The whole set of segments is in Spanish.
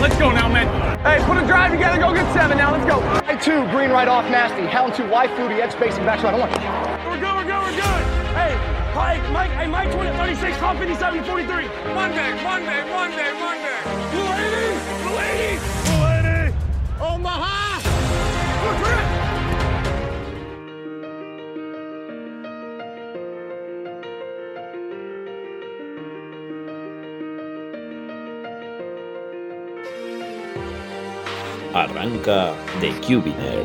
Let's go now, man. Hey, put a drive together. Go get seven now. Let's go. Hey, two, green right off, nasty. Hound two, wide fluty, edge spacing, back right. I want. We're good, we're good, we're good. Hey, Mike, Mike, hey, Mike 20, 36, call 57, 43. Monday, Monday, Monday, Monday. Blue 80, Blue 80, Blue 80. Omaha. We're good. Arranca The Cubiner,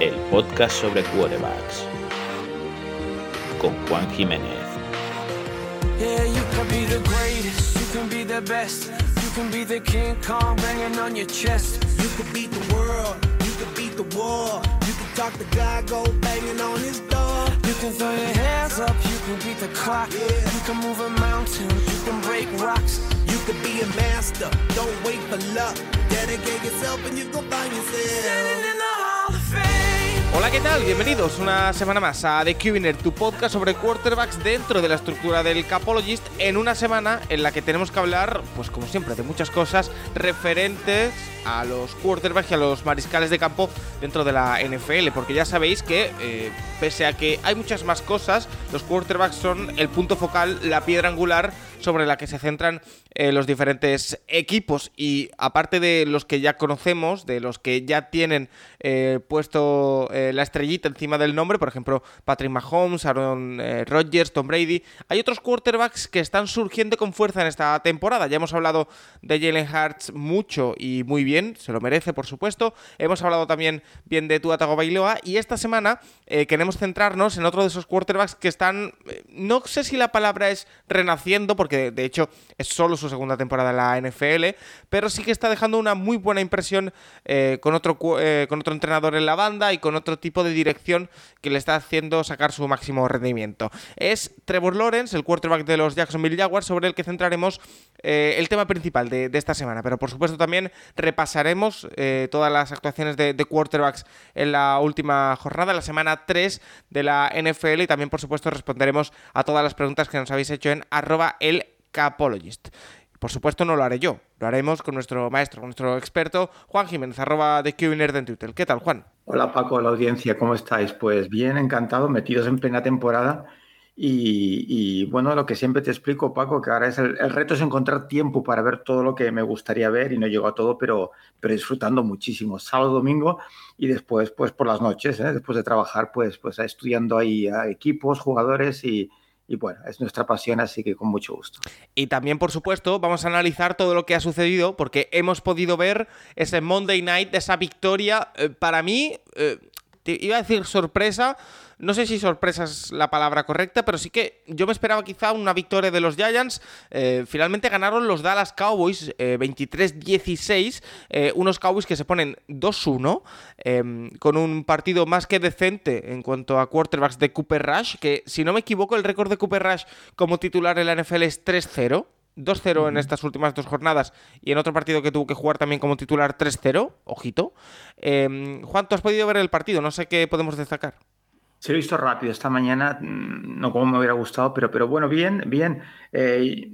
el podcast sobre quarterbacks, con Juan Jiménez. Yeah, you can be the greatest, you can be the best, you can be the King Kong banging on your chest. You could beat the world, you could beat the war. You could talk to God, go banging on his door. You can throw your hands up, you can beat the clock. You can move a mountain, you can break rocks. You be a master, don't wait for luck. Dedicate yourself and you go find yourself. Standing in the Hall of Fame. Hola, ¿qué tal? Bienvenidos una semana más a The Cubiner, tu podcast sobre quarterbacks dentro de la estructura del Capologist, en una semana en la que tenemos que hablar, pues como siempre, de muchas cosas referentes a los quarterbacks y a los mariscales de campo dentro de la NFL, porque ya sabéis que, eh, pese a que hay muchas más cosas, los quarterbacks son el punto focal, la piedra angular sobre la que se centran eh, los diferentes equipos y aparte de los que ya conocemos, de los que ya tienen eh, puesto eh, la estrellita encima del nombre, por ejemplo Patrick Mahomes, Aaron eh, Rodgers, Tom Brady, hay otros quarterbacks que están surgiendo con fuerza en esta temporada. Ya hemos hablado de Jalen Hurts mucho y muy bien, se lo merece por supuesto. Hemos hablado también bien de Tua Tagovailoa y esta semana eh, queremos centrarnos en otro de esos quarterbacks que están, no sé si la palabra es renaciendo, porque de hecho es solo su segunda temporada en la NFL, pero sí que está dejando una muy buena impresión eh, con, otro, eh, con otro entrenador en la banda y con otro tipo de dirección que le está haciendo sacar su máximo rendimiento. Es Trevor Lawrence, el quarterback de los Jacksonville Jaguars, sobre el que centraremos eh, el tema principal de, esta semana, pero por supuesto también repasaremos todas las actuaciones de, de quarterbacks en la última jornada, la semana 3 de la NFL y también por supuesto responderemos a todas las preguntas que nos habéis hecho en arroba el capologist. Por supuesto no lo haré yo, lo haremos con nuestro maestro, con nuestro experto Juan Jiménez, arroba de QNerd en Twitter. ¿Qué tal, Juan? Hola Paco, la audiencia, ¿cómo estáis? Pues bien, encantado, metidos en plena temporada. Y, bueno, lo que siempre te explico, Paco, que ahora es el, el, reto es encontrar tiempo para ver todo lo que me gustaría ver y no llego a todo, pero, pero disfrutando muchísimo. Sábado, domingo y después, pues por las noches, ¿eh? después de trabajar, pues, pues estudiando ahí a equipos, jugadores y, y bueno, es nuestra pasión, así que con mucho gusto. Y también, por supuesto, vamos a analizar todo lo que ha sucedido, porque hemos podido ver ese Monday Night, esa victoria, eh, para mí, eh, te iba a decir sorpresa, no sé si sorpresa es la palabra correcta, pero sí que yo me esperaba quizá una victoria de los Giants. Eh, finalmente ganaron los Dallas Cowboys eh, 23-16, eh, unos Cowboys que se ponen 2-1, em, con un partido más que decente en cuanto a quarterbacks de Cooper Rush, que si no me equivoco el récord de Cooper Rush como titular en la NFL es 3-0. 2-0 en estas últimas dos jornadas y en otro partido que tuvo que jugar también como titular 3-0, ojito. Eh, Juan, ¿tú has podido ver el partido? No sé qué podemos destacar. Se lo he visto rápido esta mañana, no como me hubiera gustado, pero, pero bueno, bien, bien. Eh,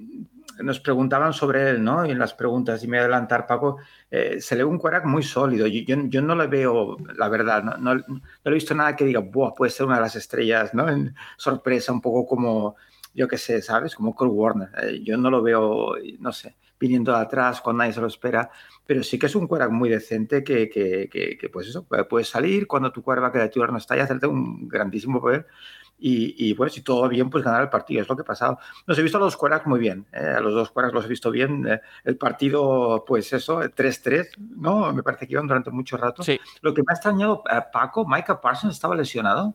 nos preguntaban sobre él, ¿no? Y en las preguntas, y me voy a adelantar, Paco, eh, se le ve un quarterback muy sólido. Yo, yo, yo, no le veo, la verdad, no, no, no, he visto nada que diga, Buah, puede ser una de las estrellas, ¿no? En sorpresa, un poco como, yo qué sé, ¿sabes? Como Cole Warner. Eh, yo no lo veo, no sé, viniendo de atrás cuando nadie se lo espera, pero sí que es un quarterback muy decente que, que, que, que pues eso, puede salir cuando tu quarterback de titular no está y hacerte un grandísimo poder. Y, y, bueno, si todo bien, pues ganar el partido, es lo que ha pasado. Nos he visto a los quarterbacks muy bien, eh, a los dos quarterbacks los he visto bien. Eh, el partido, pues eso, 3-3, ¿no? Me parece que iban durante mucho rato. Sí. Lo que me ha extrañado, eh, Paco, Micah Parsons estaba lesionado.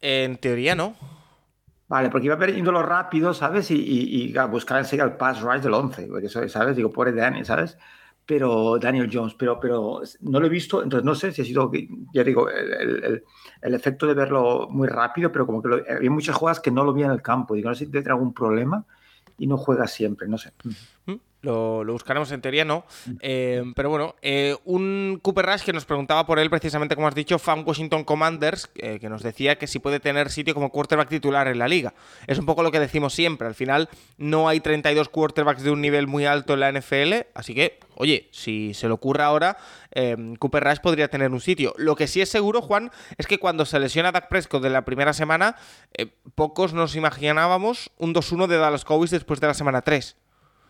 En teoría no. Vale, porque iba perdiéndolo rápido, ¿sabes? Y, y, y buscar enseguida el pass rush del 11, porque eso, ¿sabes? Digo, pobre Danny, ¿sabes? Pero Daniel Jones, pero, pero no lo he visto, entonces no sé si ha sido, ya digo, el, el, el efecto de verlo muy rápido, pero como que lo, hay muchas jugadas que no lo vi en el campo. Digo, no sé si tendrá algún problema y no juega siempre, no sé. Lo, buscaremos en teoría, no. Eh, pero bueno, eh, un Cooper Rush que nos preguntaba por él, precisamente como has dicho, fan Washington Commanders, eh, que nos decía que si puede tener sitio como quarterback titular en la liga. Es un poco lo que decimos siempre. Al final, no hay 32 quarterbacks de un nivel muy alto en la NFL, así que, oye, si se le ocurre ahora, Cooper Rush podría tener un sitio. Lo que sí es seguro, Juan, es que cuando se lesiona Dak Prescott de la primera semana, pocos nos imaginábamos un 2-1 de Dallas Cowboys después de la semana 3.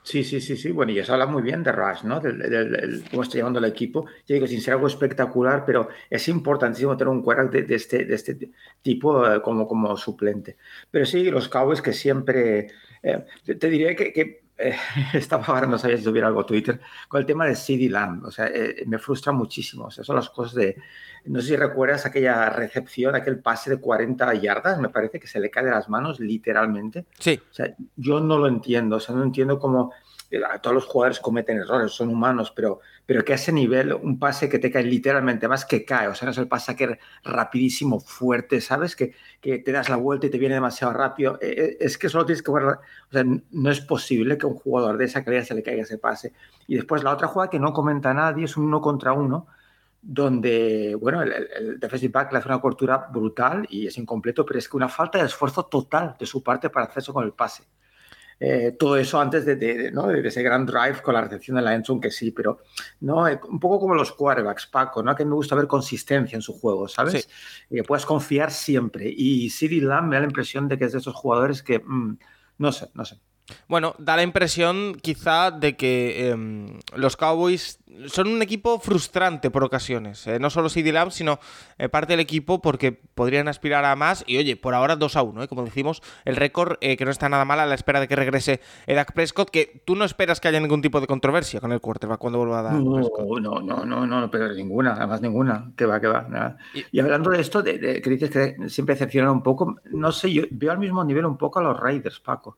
Sí, sí, sí, sí. Bueno, y eso habla muy bien de Rush, ¿no? Del, cómo está llevando el equipo. Yo digo, sin ser algo espectacular, pero es importantísimo tener un quarterback de, este, de este tipo eh, como, como suplente. Pero sí, los Cowboys que siempre... Eh, te, diré que, que eh, estaba ahora, no sabía si tuviera algo Twitter, con el tema de CD Lamb. O sea, me frustra muchísimo. O sea, son las cosas de... No sé si recuerdas aquella recepción, aquel pase de 40 yardas, me parece que se le cae de las manos literalmente. Sí. O sea, yo no lo entiendo, o sea, no entiendo cómo eh, todos los jugadores cometen errores, son humanos, pero, pero que a ese nivel un pase que te cae literalmente, más que cae, o sea, no es el pase que es rapidísimo, fuerte, ¿sabes? Que, que te das la vuelta y te viene demasiado rápido. Eh, eh, es que solo tienes que guardar, o sea, no es posible que a un jugador de esa calidad se le caiga ese pase. Y después la otra jugada que no comenta nadie es un uno contra uno, donde, bueno, el, defensive back le hace una cortura brutal y es incompleto, pero es que una falta de esfuerzo total de su parte para hacer eso con el pase. Eh, todo eso antes de, ¿no? de, ese gran drive con la recepción de la Enson, que sí, pero ¿no? Eh, un poco como los quarterbacks, Paco, ¿no? que me gusta ver consistencia en su juego, ¿sabes? Y que puedas confiar siempre. Y CD Lamb me da la impresión de que es de esos jugadores que, mm, no sé, no sé. Bueno, da la impresión quizá de que em, los Cowboys son un equipo frustrante por ocasiones. Eh, no solo CD Lamb, sino eh, parte del equipo porque podrían aspirar a más. Y oye, por ahora 2 a 1, ¿eh? como decimos, el récord que no está nada mal a la espera de que regrese Dak Prescott, que tú no esperas que haya ningún tipo de controversia con el quarterback cuando vuelva a dar. No, no, no, no, no, pero ninguna, además ninguna, que va, que va. Y, hablando de esto, de, que dices que siempre decepcionan un poco, no sé, yo veo al mismo nivel un poco a los Raiders, Paco.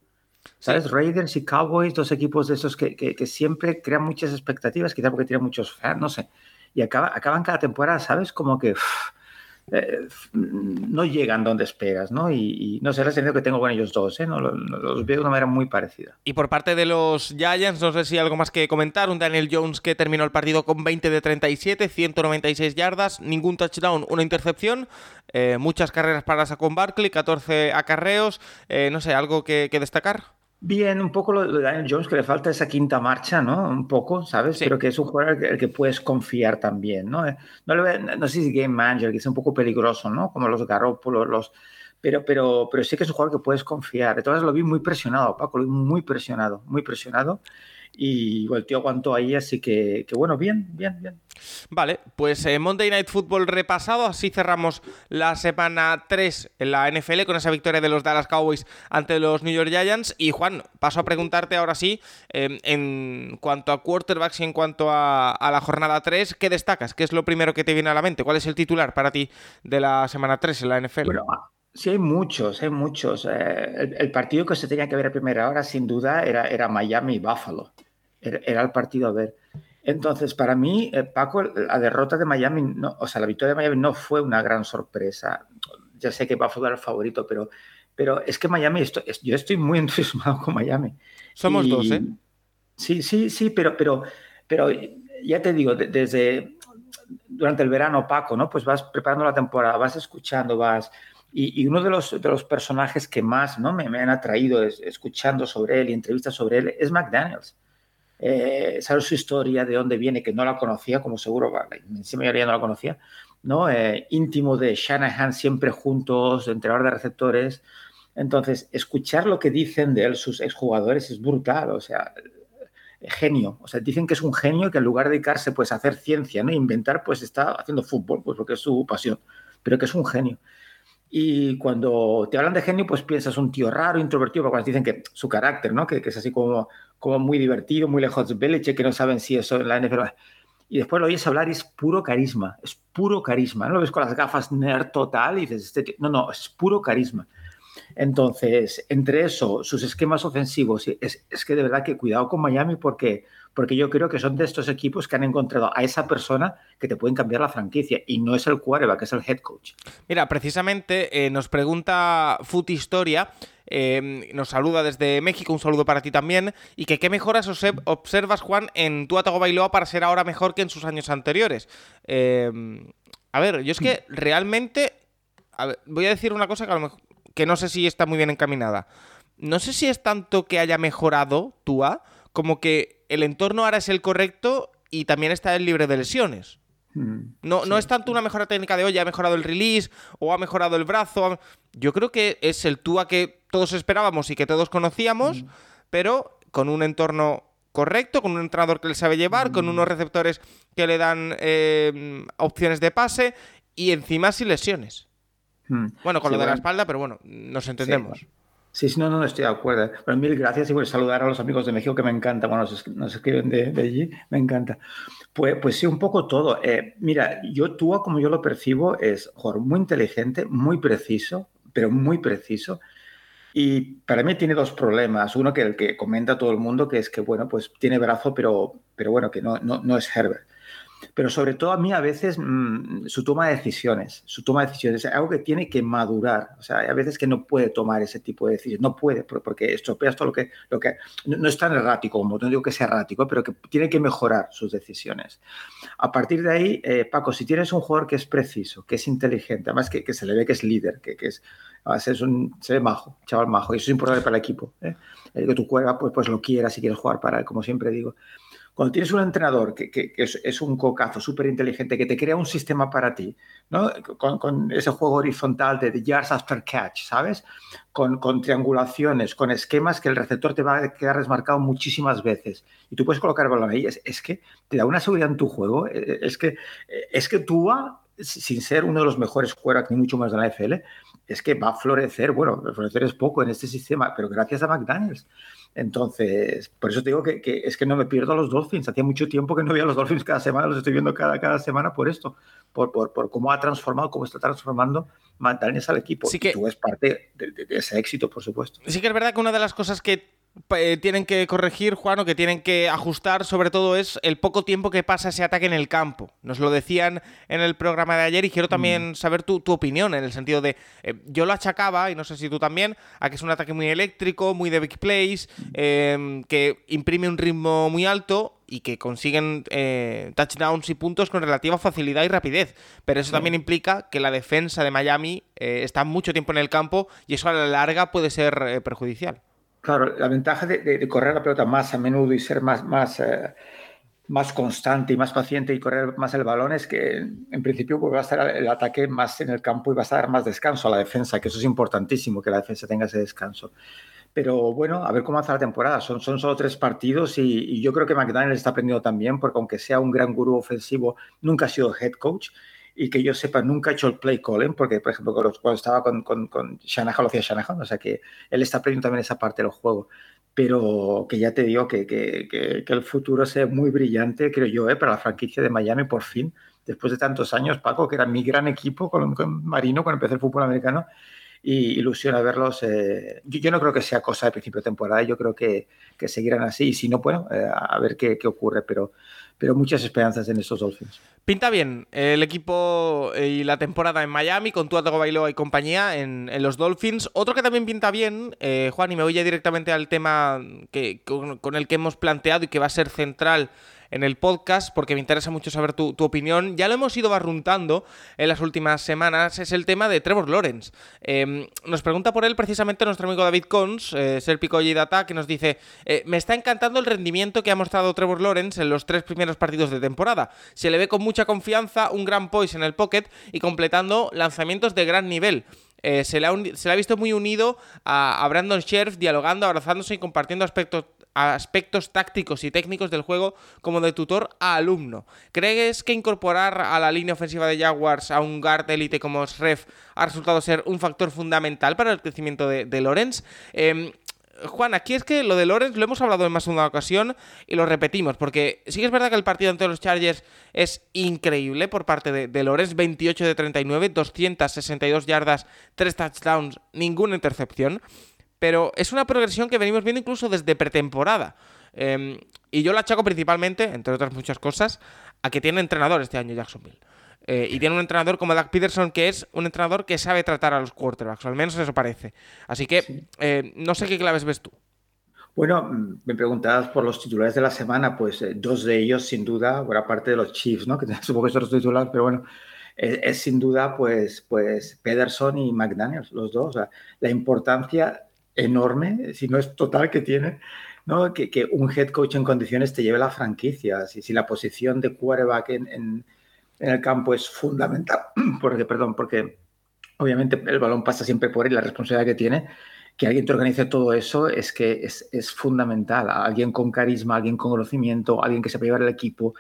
¿Sabes? Raiders y Cowboys, dos equipos de esos que, que, siempre crean muchas expectativas, quizá porque tienen muchos fans, no sé. Y acaba, acaban cada temporada, ¿sabes? Como que eh, no llegan donde esperas, ¿no? Y, no sé, la sensación que tengo con ellos dos, ¿eh? No, los, veo de una manera muy parecida. Y por parte de los Giants, no sé si hay algo más que comentar. Un Daniel Jones que terminó el partido con 20 de 37, 196 yardas, ningún touchdown, una intercepción. Eh, muchas carreras para Saquon Barkley, 14 acarreos. Eh, no sé, ¿algo que destacar? Bien, un poco lo de Daniel Jones, que le falta esa quinta marcha, ¿no? Un poco, ¿sabes? Pero que es un jugador el que, puedes confiar también, ¿no? Eh, no, no sé si Game Manager, que es un poco peligroso, ¿no? Como los Garoppolo, los... Pero, pero, pero sí que es un jugador que puedes confiar. Entonces lo vi muy presionado, Paco, lo vi muy presionado, muy presionado y el tío aguantó ahí, así que, bueno, bien, bien, bien. Vale, pues eh, Monday Night Football repasado, así cerramos la semana 3 en la NFL con esa victoria de los Dallas Cowboys ante los New York Giants. Y Juan, paso a preguntarte ahora sí, em, en cuanto a quarterbacks y en cuanto a, la jornada 3, ¿qué destacas? ¿Qué es lo primero que te viene a la mente? ¿Cuál es el titular para ti de la semana 3 en la NFL? Bueno, Sí, hay muchos, hay muchos. Eh, el, partido que se tenía que ver a primera hora, sin duda, era, era Miami-Buffalo. Era, el partido a ver. Entonces, para mí, eh, Paco, la derrota de Miami, no, o sea, la victoria de Miami no fue una gran sorpresa. Ya sé que Buffalo era el favorito, pero, pero es que Miami, estoy, yo estoy muy entusiasmado con Miami. Somos dos, ¿eh? Sí, sí, sí, pero, pero, pero ya te digo, desde durante el verano, Paco, ¿no? Pues vas preparando la temporada, vas escuchando, vas y, uno de los, de los personajes que más ¿no? me, han atraído escuchando sobre él y entrevistas sobre él es McDaniels. Eh, saber su historia, de dónde viene, que no la conocía, como seguro la mayoría no la conocía, ¿no? Eh, íntimo de Shanahan, siempre juntos, entrenador de receptores. Entonces, escuchar lo que dicen de él sus exjugadores es brutal, o sea, genio. O sea, dicen que es un genio que en lugar de dedicarse pues, a hacer ciencia, ¿no? inventar, pues está haciendo fútbol, pues porque es su pasión, pero que es un genio. Y cuando te hablan de genio, pues piensas un tío raro, introvertido, porque cuando dicen que su carácter, ¿no? Que, que, es así como, como muy divertido, muy lejos de Belichick, que no saben si eso en la NFL. Y después lo oyes hablar y es puro carisma, es puro carisma. No lo ves con las gafas nerd total y dices, este tío... no, no, es puro carisma. Entonces, entre eso, sus esquemas ofensivos, es, es, que de verdad que cuidado con Miami porque, porque yo creo que son de estos equipos que han encontrado a esa persona que te pueden cambiar la franquicia y no es el quarterback, es el head coach. Mira, precisamente eh, nos pregunta Foot Historia. Eh, nos saluda desde México, un saludo para ti también. Y que qué mejoras observas, Juan, en tu Atago Bailoa para ser ahora mejor que en sus años anteriores. Eh, a ver, yo es que realmente. voy a decir una cosa que a lo mejor que no sé si está muy bien encaminada. No sé si es tanto que haya mejorado Tua, como que el entorno ahora es el correcto y también está el libre de lesiones. Mm, no, no es tanto una mejora técnica de, hoy ha mejorado el release o ha mejorado el brazo. Yo creo que es el Tua que todos esperábamos y que todos conocíamos, mm. pero con un entorno correcto, con un entrenador que le sabe llevar, con mm. unos receptores que le dan eh, opciones de pase y encima sin lesiones. Hmm. Bueno, con lo de la espalda, pero bueno, nos entendemos. Sí, sí, no, no, estoy de acuerdo. Pero mil gracias y voy a saludar a los amigos de México que me encanta. Bueno, nos, escriben de, allí, me encanta. Pues, pues sí, un poco todo. Eh, mira, yo tú, como yo lo percibo, es joder, muy inteligente, muy preciso, pero muy preciso. Y para mí tiene dos problemas. Uno que el que comenta todo el mundo, que es que, bueno, pues tiene brazo, pero, pero bueno, que no, no, no es Herbert pero sobre todo a mí a veces mm, su toma de decisiones, su toma de decisiones es algo que tiene que madurar, o sea, hay a veces que no puede tomar ese tipo de decisiones, no puede, porque estropeas todo lo que, lo que no, es tan errático, como no digo que sea errático, pero que tiene que mejorar sus decisiones. A partir de ahí, eh, Paco, si tienes un jugador que es preciso, que es inteligente, además que, que se le ve que es líder, que, que es, es un, se ve majo, chaval majo, y eso es importante para el equipo, ¿eh? que tú juegas, pues, pues lo quieras si quieres jugar para él, como siempre digo. Cuando tienes un entrenador que, es, un cocazo súper inteligente, que te crea un sistema para ti, ¿no? con, ese juego horizontal de, yards after catch, ¿sabes? Con, triangulaciones, con esquemas que el receptor te va a quedar desmarcado muchísimas veces. Y tú puedes colocar el balón ahí. Es, que te da una seguridad en tu juego. E, e, es que, es que tú, sin ser uno de los mejores quarterbacks, ni mucho más de la NFL, es que va a florecer, bueno, florecer es poco en este sistema, pero gracias a McDaniels. Entonces, por eso te digo que, es que no me pierdo a los Dolphins. Hacía mucho tiempo que no veía a los Dolphins cada semana, los estoy viendo cada, cada semana por esto, por, por, por cómo ha transformado, cómo está transformando McDaniels al equipo. Sí que, y tú es parte de, de ese éxito, por supuesto. Sí que es verdad que una de las cosas que eh, tienen que corregir, Juan, o que tienen que ajustar, sobre todo, es el poco tiempo que pasa ese ataque en el campo. Nos lo decían en el programa de ayer y quiero también mm. saber tu, opinión en el sentido de, eh, yo lo achacaba, y no sé si tú también, a que es un ataque muy eléctrico, muy de big plays, em, que imprime un ritmo muy alto y que consiguen eh, touchdowns y puntos con relativa facilidad y rapidez. Pero eso también implica que la defensa de Miami está mucho tiempo en el campo y eso a la larga puede ser perjudicial. Claro, la ventaja de, correr la pelota más a menudo y ser más, más, eh, más constante y más paciente y correr más el balón es que en principio pues, va a estar el ataque más en el campo y va a dar más descanso a la defensa, que eso es importantísimo, que la defensa tenga ese descanso. Pero bueno, a ver cómo hace la temporada. Son, son solo tres partidos y, y yo creo que McDaniel está aprendiendo también, porque aunque sea un gran gurú ofensivo, nunca ha sido head coach y que yo sepa, nunca ha hecho el play calling, porque, por ejemplo, cuando estaba con, con, con Shanahan lo hacía Shanahan, o sea que él está aprendiendo también esa parte del juego. Pero que ya te digo que, que, que, el futuro sea muy brillante, creo yo, ¿eh? para la franquicia de Miami, por fin, después de tantos años, Paco, que era mi gran equipo con, con Marino cuando empecé el fútbol americano, y ilusiona verlos. Eh, yo, no creo que sea cosa de principio de temporada, yo creo que, que seguirán así, y si no, bueno, eh, a ver qué, qué ocurre, pero pero muchas esperanzas en estos Dolphins. Pinta bien el equipo eh, y la temporada en Miami con Tua Bailoa y compañía en, los Dolphins. Otro que también pinta bien, eh, Juan, y me voy ya directamente al tema que, con el que hemos planteado y que va a ser central en el podcast, porque me interesa mucho saber tu, opinión. Ya lo hemos ido barruntando en las últimas semanas, es el tema de Trevor Lawrence. Em, nos pregunta por él precisamente nuestro amigo David Cons, eh, Serpico y Data, que nos dice: eh, Me está encantando el rendimiento que ha mostrado Trevor Lawrence en los tres primeros partidos de temporada. Se le ve con mucha confianza, un gran poise en el pocket y completando lanzamientos de gran nivel. Eh, se, le ha visto muy unido a, a Brandon Sheriff, dialogando, abrazándose y compartiendo aspectos aspectos tácticos y técnicos del juego como de tutor a alumno. ¿Crees que incorporar a la línea ofensiva de Jaguars a un guard élite como Sref ha resultado ser un factor fundamental para el crecimiento de, Lorenz? Em, Juan, aquí es que lo de Lorenz lo hemos hablado en más de una ocasión y lo repetimos, porque sí que es verdad que el partido ante los Chargers es increíble por parte de, de Lorenz, 28 de 39, 262 yardas, 3 touchdowns, ninguna intercepción, pero es una progresión que venimos viendo incluso desde pretemporada. Em, y yo la achaco principalmente, entre otras muchas cosas, a que tiene entrenador este año Jacksonville. Eh, y tiene un entrenador como Doug Peterson que es un entrenador que sabe tratar a los quarterbacks, o al menos eso parece. Así que eh, no sé qué claves ves tú. Bueno, me preguntabas por los titulares de la semana, pues eh, dos de ellos sin duda, buena parte de los Chiefs, ¿no? Que supongo que son los titulares, pero bueno, es, sin duda pues, pues Pederson y McDaniels, los dos. O sea, la importancia enorme, si no es total, que tiene ¿no? que, que, un head coach en condiciones te lleve la franquicia. Si, si la posición de quarterback en, en en el campo es fundamental, porque, perdón, porque obviamente el balón pasa siempre por él, la responsabilidad que tiene, que alguien te organice todo eso es que es, es fundamental. Alguien con carisma, alguien con conocimiento, alguien que sepa llevar el equipo.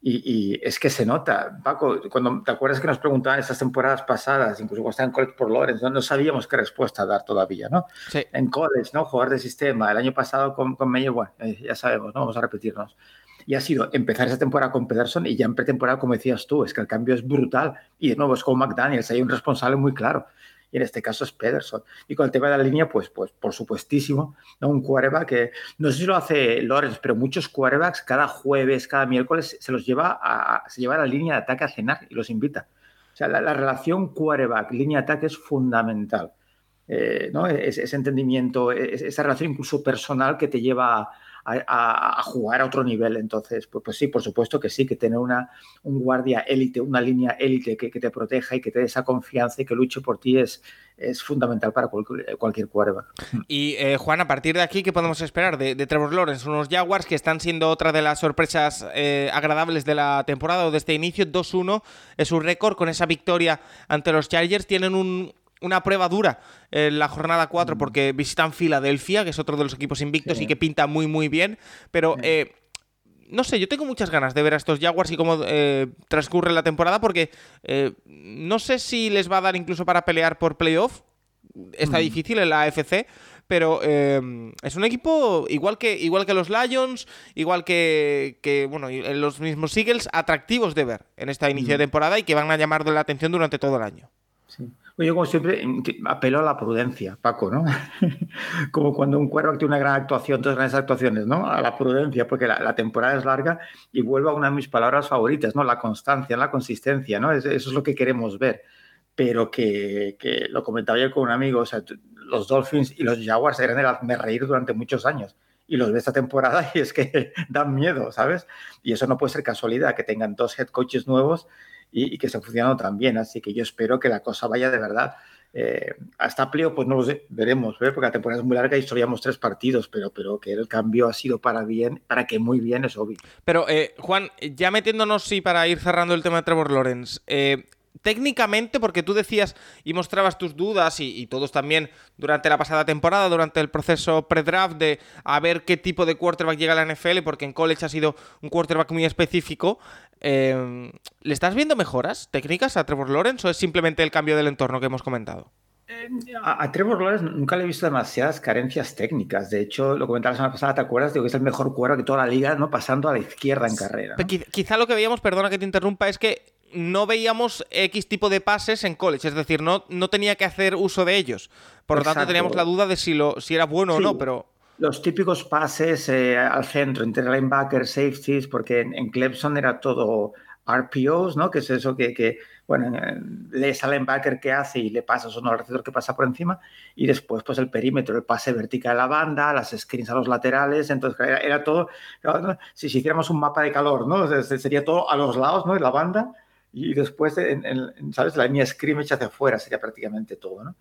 Y, y, es que se nota, Paco, cuando te acuerdas que nos preguntaban esas temporadas pasadas, incluso cuando estaba en college por Lawrence, no, no sabíamos qué respuesta dar todavía, ¿no? Sí. En college, ¿no? Jugar de sistema. El año pasado con, con Meyer, bueno, eh, ya sabemos, ¿no? Vamos a repetirnos y ha sido empezar esa temporada con Pederson y ya en pretemporada, como decías tú, es que el cambio es brutal. Y de nuevo es con McDaniels, hay un responsable muy claro. Y en este caso es Pederson. Y con el tema de la línea, pues, pues por supuestísimo, un quarterback que no sé si lo hace Lawrence, pero muchos quarterbacks cada jueves, cada miércoles se los lleva a, se lleva a la línea de ataque a cenar y los invita. O sea, la, la relación quarterback-línea de ataque es fundamental. Eh, ¿no? Es, ese entendimiento, es, esa relación incluso personal que te lleva a, a, a, jugar a otro nivel. Entonces, pues, pues, sí, por supuesto que sí, que tener una, un guardia élite, una línea élite que, que, te proteja y que te dé esa confianza y que luche por ti es, es fundamental para cualquier, cualquier quarterback. Y eh, Juan, a partir de aquí, ¿qué podemos esperar de, de, Trevor Lawrence? Unos Jaguars que están siendo otra de las sorpresas eh, agradables de la temporada o de este inicio. 2-1 es su récord con esa victoria ante los Chargers. Tienen un, una prueba dura en la jornada 4 mm. porque visitan Filadelfia, que es otro de los equipos invictos sí. y que pinta muy muy bien, pero sí. eh, no sé, yo tengo muchas ganas de ver a estos Jaguars y cómo eh, transcurre la temporada porque eh, no sé si les va a dar incluso para pelear por playoff, está mm. difícil en la AFC, pero eh, es un equipo igual que, igual que los Lions, igual que, que, bueno, los mismos Eagles, atractivos de ver en esta inicio mm. de temporada y que van a llamar de la atención durante todo el año. Sí. Yo, como siempre, apelo a la prudencia, Paco, ¿no? como cuando un cuervo tiene una gran actuación, dos grandes actuaciones, ¿no? A la prudencia, porque la, la, temporada es larga y vuelvo a una de mis palabras favoritas, ¿no? La constancia, la consistencia, ¿no? Eso es lo que queremos ver. Pero que, que lo comentaba yo con un amigo, o sea, los Dolphins y los Jaguars eran el hazme reír durante muchos años y los de esta temporada y es que dan miedo, ¿sabes? Y eso no puede ser casualidad, que tengan dos head coaches nuevos y, y que estén funcionando tan bien. Así que yo espero que la cosa vaya de verdad. Eh, hasta Pleo, pues no lo sé, veremos, ¿eh? porque la temporada es muy larga y solo tres partidos, pero, pero que el cambio ha sido para bien, para que muy bien es obvio. Pero, eh, Juan, ya metiéndonos, sí, para ir cerrando el tema de Trevor Lawrence, eh, técnicamente, porque tú decías y mostrabas tus dudas y, y, todos también durante la pasada temporada, durante el proceso pre-draft de a ver qué tipo de quarterback llega a la NFL, porque en college ha sido un quarterback muy específico. Eh, ¿Le estás viendo mejoras técnicas a Trevor Lawrence o es simplemente el cambio del entorno que hemos comentado? Eh, a, a, Trevor Lawrence nunca le he visto demasiadas carencias técnicas. De hecho, lo comentaba la semana pasada, ¿te acuerdas? Digo que es el mejor quarterback de toda la liga, ¿no? Pasando a la izquierda en carrera. ¿no? Quizá lo que veíamos, perdona que te interrumpa, es que no veíamos X tipo de pases en college, es decir, no, no tenía que hacer uso de ellos. Por lo Exacto. tanto, teníamos la duda de si, lo, si era bueno sí. o no, pero... Los típicos pases eh, al centro, entre linebackers, safeties, porque en, en, Clemson era todo RPOs, ¿no? Que es eso que, que bueno, lees al linebacker que hace y le pasas o no al receptor que pasa por encima, y después, pues el perímetro, el pase vertical a la banda, las screens a los laterales, entonces era, era todo, si, si hiciéramos un mapa de calor, ¿no? Sería todo a los lados, ¿no? De la banda, y después, en, en, ¿sabes? La línea scrimmage hacia afuera sería prácticamente todo, ¿no?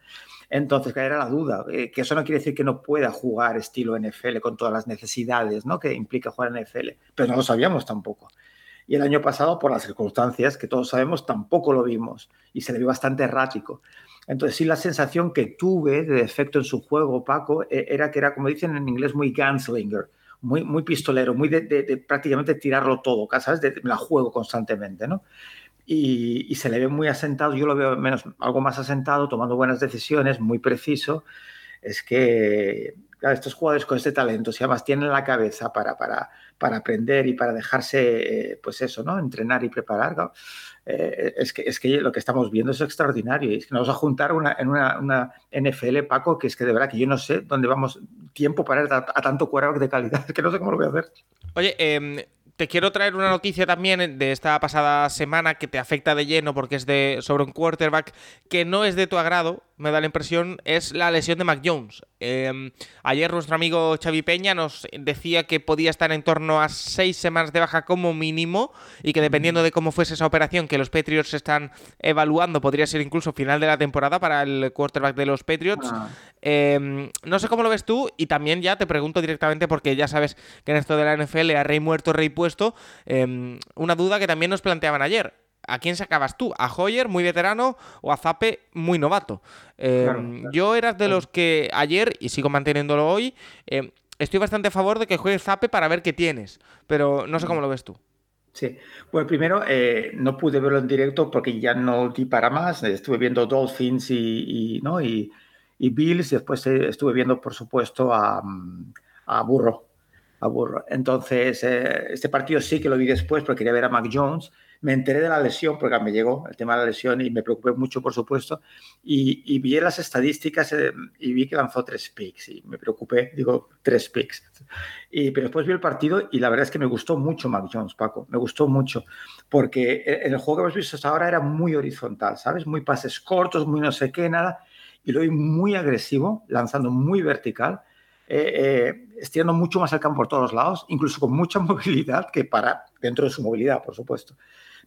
Entonces, era la duda, eh, que eso no quiere decir que no pueda jugar estilo NFL con todas las necesidades, ¿no? Que implica jugar NFL, pero no lo sabíamos tampoco. Y el año pasado, por las circunstancias que todos sabemos, tampoco lo vimos y se le vio bastante errático. Entonces, sí, la sensación que tuve de defecto en su juego, Paco, era que era, como dicen en inglés, muy gunslinger, muy, muy pistolero, muy de, de, de prácticamente tirarlo todo, ¿sabes? De, la juego constantemente, ¿no? Y, y, se le ve muy asentado, yo lo veo menos, algo más asentado, tomando buenas decisiones, muy preciso. Es que, estos jugadores con este talento, si además tienen la cabeza para, para, para aprender y para dejarse, eh, pues eso, ¿no? Entrenar y preparar, eh, es, que, es que lo que estamos viendo es extraordinario. Y es que nos vamos a juntar una, en una, una, NFL, Paco, que es que de verdad que yo no sé dónde vamos tiempo para ir a, a tanto quarterback de calidad, es que no sé cómo lo voy a hacer. Oye, eh, te quiero traer una noticia también de esta pasada semana que te afecta de lleno porque es de sobre un quarterback que no es de tu agrado, me da la impresión, es la lesión de Mac Jones. Eh, ayer nuestro amigo Xavi Peña nos decía que podía estar en torno a seis semanas de baja como mínimo y que dependiendo de cómo fuese esa operación que los Patriots están evaluando, podría ser incluso final de la temporada para el quarterback de los Patriots. Eh, no sé cómo lo ves tú y también ya te pregunto directamente porque ya sabes que en esto de la NFL a rey muerto, rey puesto, eh, una duda que también nos planteaban ayer. ¿A quién sacabas tú? ¿A Hoyer, muy veterano, o a Zape, muy novato? Eh, claro, Yo era de los que ayer, y sigo manteniéndolo hoy, estoy bastante a favor de que juegues Zape para ver qué tienes, pero no sé cómo lo ves tú. Sí, bueno, primero eh, no pude verlo en directo porque ya no di para más. Estuve viendo Dolphins y, y ¿no? y, y Bills, después estuve viendo, por supuesto, a, a Burro. A Burro. Entonces, eh, este partido sí que lo vi después porque quería ver a Mac Jones me enteré de la lesión, porque me llegó el tema de la lesión y me preocupé mucho, por supuesto, y, y vi las estadísticas eh, y vi que lanzó tres picks y me preocupé, digo, tres picks. Y, pero después vi el partido y la verdad es que me gustó mucho Mac Jones, Paco, me gustó mucho, porque el, el juego que hemos visto hasta ahora era muy horizontal, ¿sabes? Muy pases cortos, muy no sé qué, nada, y lo vi muy agresivo, lanzando muy vertical. Eh, eh, estirando mucho más el campo por todos lados, incluso con mucha movilidad que para dentro de su movilidad, por supuesto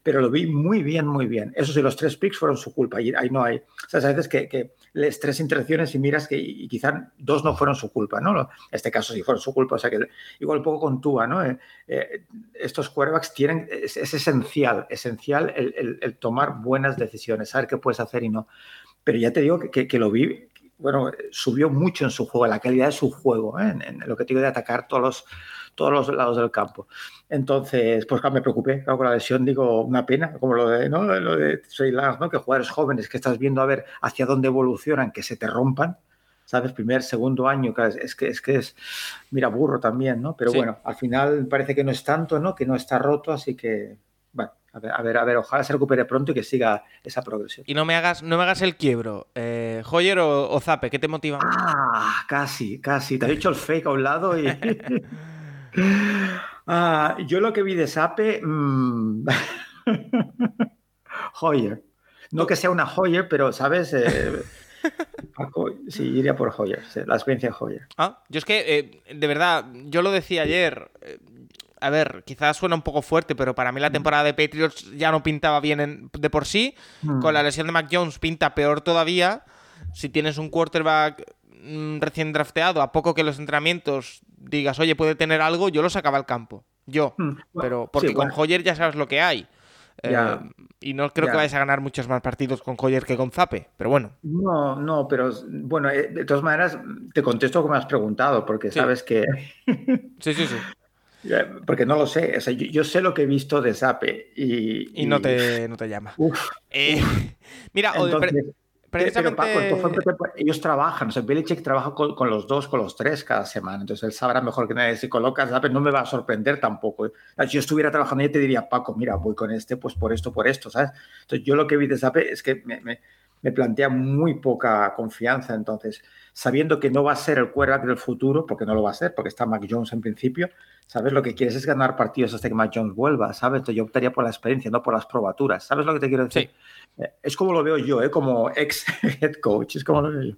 pero lo vi muy bien, muy bien. Eso sí, los tres picks fueron su culpa. Y ahí no hay. O sea, a veces que, que lees tres interacciones y miras que y quizá dos no fueron su culpa, ¿no? En este caso sí fueron su culpa. O sea, que igual un poco con Tua, ¿no? Eh, estos quarterbacks tienen. Es, es esencial, esencial el, tomar buenas decisiones, saber qué puedes hacer y no. Pero ya te digo que, que, que lo vi. Bueno, subió mucho en su juego, la calidad de su juego, ¿eh? en, en, lo que te digo de atacar todos los, todos los lados del campo. Entonces, pues claro, me preocupé claro, con la lesión, digo, una pena, como lo de, ¿no? lo de Trey Lance, ¿no? que jugadores jóvenes que estás viendo a ver hacia dónde evolucionan, que se te rompan, ¿sabes? Primer, segundo año, es que es, que es mira, burro también, ¿no? Pero sí. bueno, al final parece que no es tanto, ¿no? Que no está roto, así que, bueno, a ver, a ver, a ver, ojalá se recupere pronto y que siga esa progresión. Y no me hagas, no me hagas el quiebro. Eh, ¿Hoyer o, o, Zape? ¿Qué te motiva? Ah, casi, casi. Te he dicho el fake a un lado y. ah, yo lo que vi de Sape. Mmm... Hoyer. No que sea una Hoyer, pero, ¿sabes? Eh, sí, iría por Hoyer, la experiencia de Hoyer. Ah, yo es que, eh, de verdad, yo lo decía ayer. A ver, quizás suena un poco fuerte, pero para mí la temporada de Patriots ya no pintaba bien en, de por sí. Mm. Con la lesión de Mac Jones pinta peor todavía. Si tienes un quarterback mm, recién drafteado, a poco que los entrenamientos digas, oye, puede tener algo, yo lo sacaba al campo. Yo. Mm. Bueno, pero porque sí, bueno. con Hoyer ya sabes lo que hay. Eh, y no creo que vayas a ganar muchos más partidos con Hoyer que con Zape, pero bueno. No, no, pero bueno, eh, de todas maneras te contesto como me has preguntado, porque sí. sabes que. sí, sí, sí. Porque no lo sé, o sea, yo, yo, sé lo que he visto de Zape y, y, no, te, no te llama. Eh, mira, Entonces, precisamente... Pero Paco, ellos trabajan, o sea, Belichick trabaja con, con, los dos, con los tres cada semana, entonces él sabrá mejor que nadie. Si colocas Zape no me va a sorprender tampoco. Si yo estuviera trabajando, yo te diría, Paco, mira, voy con este, pues por esto, por esto, ¿sabes? Entonces yo lo que vi de Zape es que me, me, me plantea muy poca confianza, entonces sabiendo que no va a ser el quarterback del futuro, porque no lo va a ser, porque está Mac Jones en principio, ¿sabes? Lo que quieres es ganar partidos hasta que Mac Jones vuelva, ¿sabes? Entonces yo optaría por la experiencia, no por las probaturas, ¿sabes lo que te quiero decir? Sí. Es como lo veo yo, ¿eh? Como ex head coach, es como lo veo yo.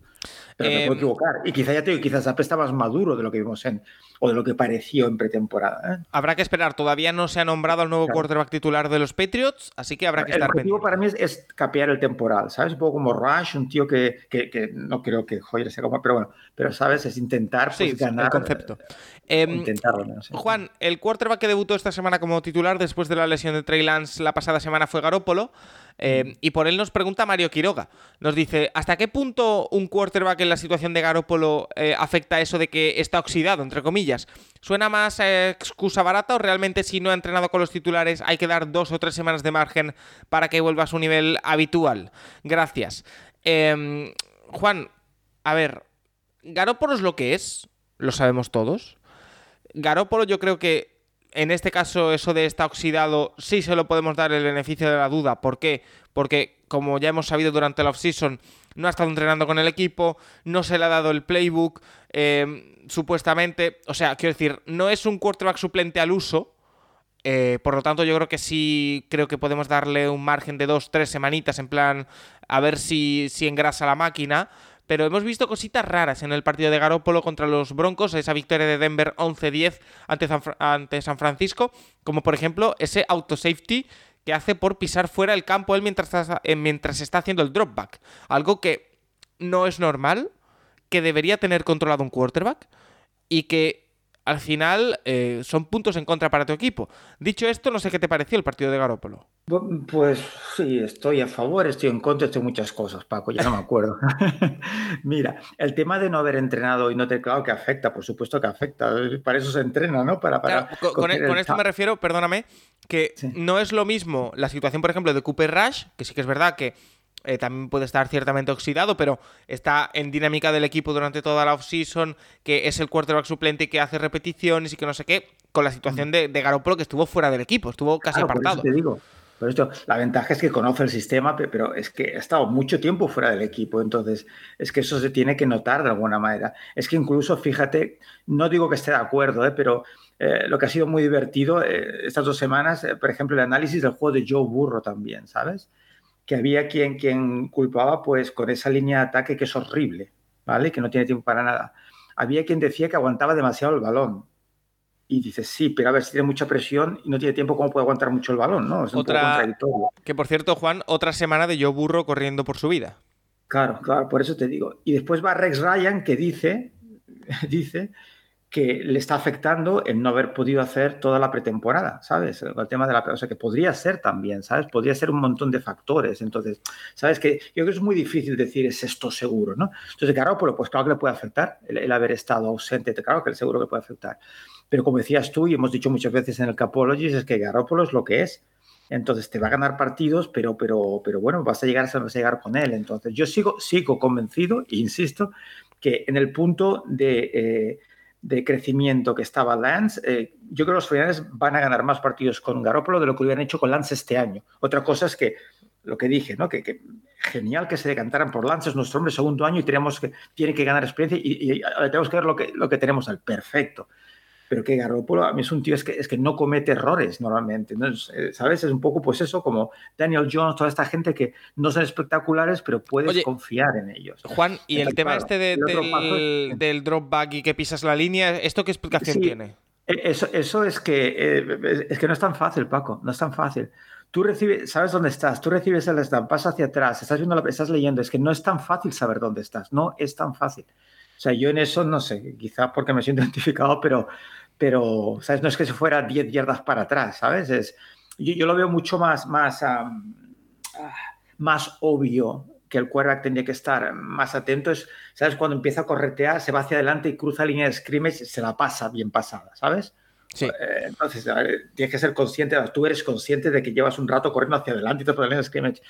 Pero eh, me puedo equivocar. Y quizá ya te digo, quizás Zap está más maduro de lo que vimos en, o de lo que pareció en pretemporada. ¿eh? Habrá que esperar, todavía no se ha nombrado al nuevo claro. quarterback titular de los Patriots, así que habrá que el estar pendiente. para mí es, es, capear el temporal, ¿sabes? Un poco como Rush, un tío que, que, que no creo que Hoyer pero bueno, pero ¿sabes? Es intentar pues, sí, ganar. El concepto. Eh, intentarlo, ¿no? sí. Juan, el quarterback que debutó esta semana como titular después de la lesión de Trey Lance la pasada semana fue Garópolo. Eh, y por él nos pregunta Mario Quiroga. Nos dice, ¿hasta qué punto un quarterback en la situación de Garópolo eh, afecta eso de que está oxidado, entre comillas? ¿Suena más eh, excusa barata o realmente si no ha entrenado con los titulares hay que dar dos o tres semanas de margen para que vuelva a su nivel habitual? Gracias. Juan, a ver, Garópolo es lo que es. lo sabemos todos. Garópolo yo creo que en este caso eso de está oxidado sí se lo podemos dar el beneficio de la duda. ¿Por qué? Porque como ya hemos sabido durante la offseason, no ha estado entrenando con el equipo, no se le ha dado el playbook, eh, supuestamente, o sea, quiero decir, no es un quarterback suplente al uso, eh, por lo tanto, yo creo que sí, creo que podemos darle un margen de dos, tres semanitas en plan a ver si, si engrasa la máquina. Pero hemos visto cositas raras en el partido de Garópolo contra los Broncos, esa victoria de Denver 11-10 ante, ante San Francisco, como por ejemplo ese auto-safety que hace por pisar fuera el campo él mientras está, eh, mientras está haciendo el dropback. Algo que no es normal, que debería tener controlado un quarterback y que al final eh, son puntos en contra para tu equipo. Dicho esto, no sé qué te pareció el partido de Garópolo. Pues sí, estoy a favor, estoy en contra, estoy muchas cosas, Paco, ya no me acuerdo. Mira, el tema de no haber entrenado y no te claro que afecta, por supuesto que afecta, para eso se entrena, ¿no? Para, para con, e, esto me refiero, perdóname, que no es lo mismo la situación, por ejemplo, de Cooper Rush, que sí que es verdad que eh, también puede estar ciertamente oxidado, pero está en dinámica del equipo durante toda la offseason, que es el quarterback suplente que hace repeticiones y que no sé qué, con la situación de, de Garoppolo que estuvo fuera del equipo, estuvo casi apartado. Por te digo. Por esto, la ventaja es que conoce el sistema, pero es que ha estado mucho tiempo fuera del equipo, entonces es que eso se tiene que notar de alguna manera. Es que incluso, fíjate, no digo que esté de acuerdo, ¿eh? pero eh, lo que ha sido muy divertido estas dos semanas, por ejemplo, el análisis del juego de Joe Burro también, ¿sabes? Que había quien, quien culpaba pues con esa línea de ataque que es horrible, ¿vale? Que no tiene tiempo para nada. Había quien decía que aguantaba demasiado el balón. Y dices, sí, pero a ver, si tiene mucha presión y no tiene tiempo, ¿cómo puede aguantar mucho el balón? ¿no? Es otra, contradictorio. Que por cierto, Juan, otra semana de yo burro corriendo por su vida. Claro, claro, por eso te digo. Y después va Rex Ryan que dice, dice que le está afectando el no haber podido hacer toda la pretemporada, ¿sabes? El tema de la... O sea, que podría ser también, ¿sabes? Podría ser un montón de factores. Entonces, ¿sabes? Que yo creo que es muy difícil decir es esto seguro, ¿no? Entonces, claro, pues claro que le puede afectar el, haber estado ausente, claro que el seguro que puede afectar. Pero como decías tú y hemos dicho muchas veces en el Capologist, es que Garoppolo es lo que es. Entonces te va a ganar partidos, pero, pero, pero bueno, vas a llegar, vas a llegar con él. Entonces yo sigo, sigo convencido, insisto, que en el punto de... Eh, de crecimiento que estaba Lance, eh, yo creo que los finales van a ganar más partidos con Garoppolo de lo que hubieran hecho con Lance este año. Otra cosa es que lo que dije, ¿no? Que, genial que se decantaran por Lance, es nuestro hombre segundo año y tenemos que, tiene que ganar experiencia y, tenemos que ver lo que, lo que tenemos al perfecto pero que Garoppolo a mí es un tío es que, es que no comete errores normalmente, ¿no? Eh, ¿sabes? Es un poco pues eso, como Daniel Jones, toda esta gente que no son espectaculares, pero puedes confiar en ellos. Juan, y el tema este del, drop back y que pisas la línea, ¿esto qué explicación tiene? E, eso, eso es, que, eh, es que no es tan fácil, Paco, no es tan fácil tú recibes, sabes dónde estás, tú recibes el snap, vas hacia atrás, estás viendo, la, estás leyendo, es que no es tan fácil saber dónde estás, no es tan fácil. O sea, yo en eso no sé, quizás porque me siento identificado, pero, pero, ¿sabes? No es que se fuera 10 yardas para atrás, ¿sabes? Es, yo, lo veo mucho más, más, más obvio que el quarterback tendría que estar más atento. Es, ¿Sabes? Cuando empieza a corretear, se va hacia adelante y cruza línea de scrimmage, se la pasa bien pasada, ¿sabes? Sí. Eh, entonces, tienes que ser consciente, tú eres consciente de que llevas un rato corriendo hacia adelante y te la línea de scrimmage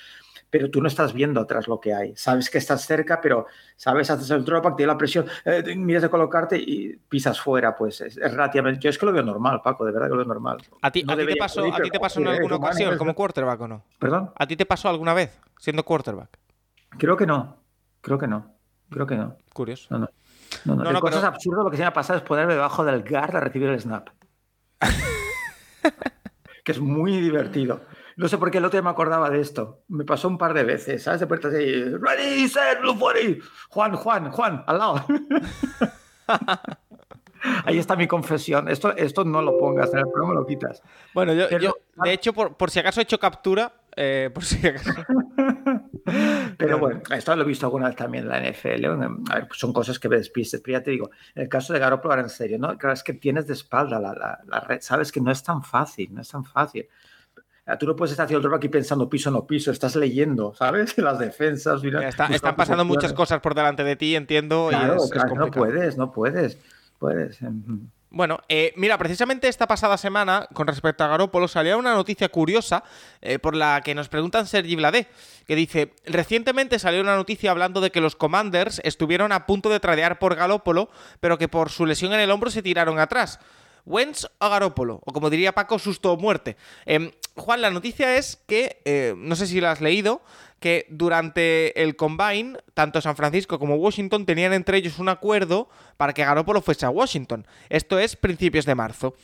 pero tú no estás viendo atrás lo que hay. Sabes que estás cerca, pero sabes, haces el drop, tienes la presión, eh, miras de colocarte y pisas fuera, pues es, relativamente. Yo es que lo veo normal, Paco, de verdad que lo veo normal. ¿A ti, te pasó, ¿a ti te pasó en alguna ocasión como quarterback o no? ¿Perdón? ¿A ti te pasó alguna vez siendo quarterback? Creo que no. Creo que no. Creo que no. Curioso. No, no. No, no, cosas absurdas lo que se me ha pasado es ponerme debajo del guard a recibir el snap. que es muy divertido. No sé por qué el otro día me acordaba de esto. Me pasó un par de veces, ¿sabes? De puertas ahí, ready, set, blue Juan, Juan, Juan, al lado. Ahí está mi confesión. Esto, esto no lo pongas en el programa, lo quitas. Bueno, yo, de hecho, por, por, si acaso he hecho captura, eh, por si acaso. Pero bueno, esto lo he visto alguna vez también en la NFL. A ver, son cosas que me despistes. Pero ya te digo, en el caso de Garoppolo, ahora en serio, ¿no? Claro, es que tienes de espalda la, la, la red. Sabes que no es tan fácil, no es tan fácil. Tú no puedes estar haciendo el aquí pensando piso no piso, estás leyendo, ¿sabes? Las defensas. Mira, están pasando muchas cosas por delante de ti, entiendo. Claro, no puedes, no puedes. puedes. Bueno, eh, mira, precisamente esta pasada semana, con respecto a Garópolo, salía una noticia curiosa eh, por la que nos preguntan Sergi Bladé, que dice, recientemente salió una noticia hablando de que los Commanders estuvieron a punto de tradear por Garópolo, pero que por su lesión en el hombro se tiraron atrás. Wentz o Garópolo, o como diría Paco, susto o muerte. Em, Juan, la noticia es que, eh, no sé si lo has leído, que durante el combine, tanto San Francisco como Washington tenían entre ellos un acuerdo para que Garópolo fuese a Washington. Esto es principios de marzo.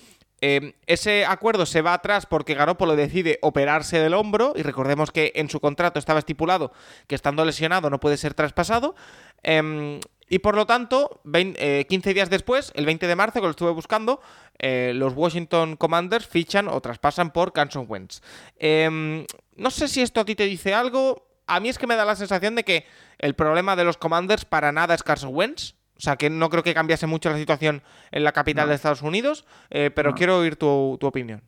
Em, ese acuerdo se va atrás porque Garópolo decide operarse del hombro y recordemos que en su contrato estaba estipulado que estando lesionado no puede ser traspasado. Em, y por lo tanto, 15 eh, días después, el 20 de marzo, que lo estuve buscando, eh, los Washington Commanders fichan o traspasan por Carson Wentz. Em, no sé si esto a ti te dice algo. A mí es que me da la sensación de que el problema de los Commanders para nada es Carson Wentz. O sea, que no creo que cambiase mucho la situación en la capital de Estados Unidos, eh, pero quiero oír tu, opinión.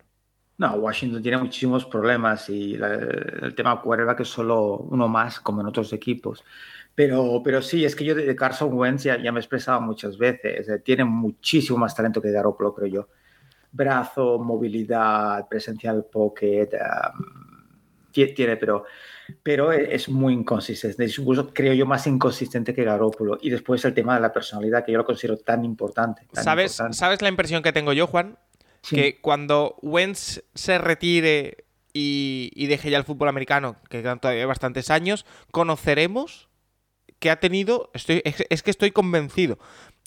No, Washington tiene muchísimos problemas y el tema que es solo uno más, como en otros equipos. Pero, pero sí, es que yo de Carson Wentz ya, me he expresado muchas veces. Eh, tiene muchísimo más talento que Garoppolo, creo yo. Brazo, movilidad, presencia del pocket. tiene, pero, pero es muy inconsistente. Incluso creo yo más inconsistente que Garoppolo. Y después el tema de la personalidad, que yo lo considero tan importante. ¿Sabes, ¿Sabes la impresión que tengo yo, Juan? Que cuando Wentz se retire y, y deje ya el fútbol americano, que quedan todavía bastantes años, conoceremos que ha tenido, estoy, es, que estoy convencido,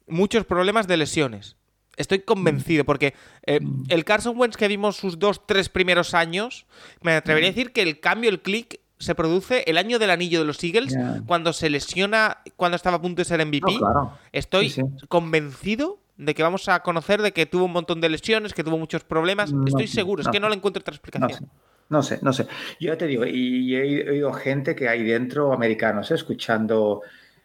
muchos problemas de lesiones. Estoy convencido, mm. porque eh, mm. el Carson Wentz que vimos sus dos, tres primeros años, me atrevería a mm. decir que el cambio, el click, se produce el año del anillo de los Eagles, cuando se lesiona, cuando estaba a punto de ser MVP. Estoy convencido de que vamos a conocer de que tuvo un montón de lesiones, que tuvo muchos problemas. Estoy seguro, es que no le encuentro otra explicación. No sé, no sé. Yo te digo, y he oído gente que hay dentro, americanos, ¿eh? escuchando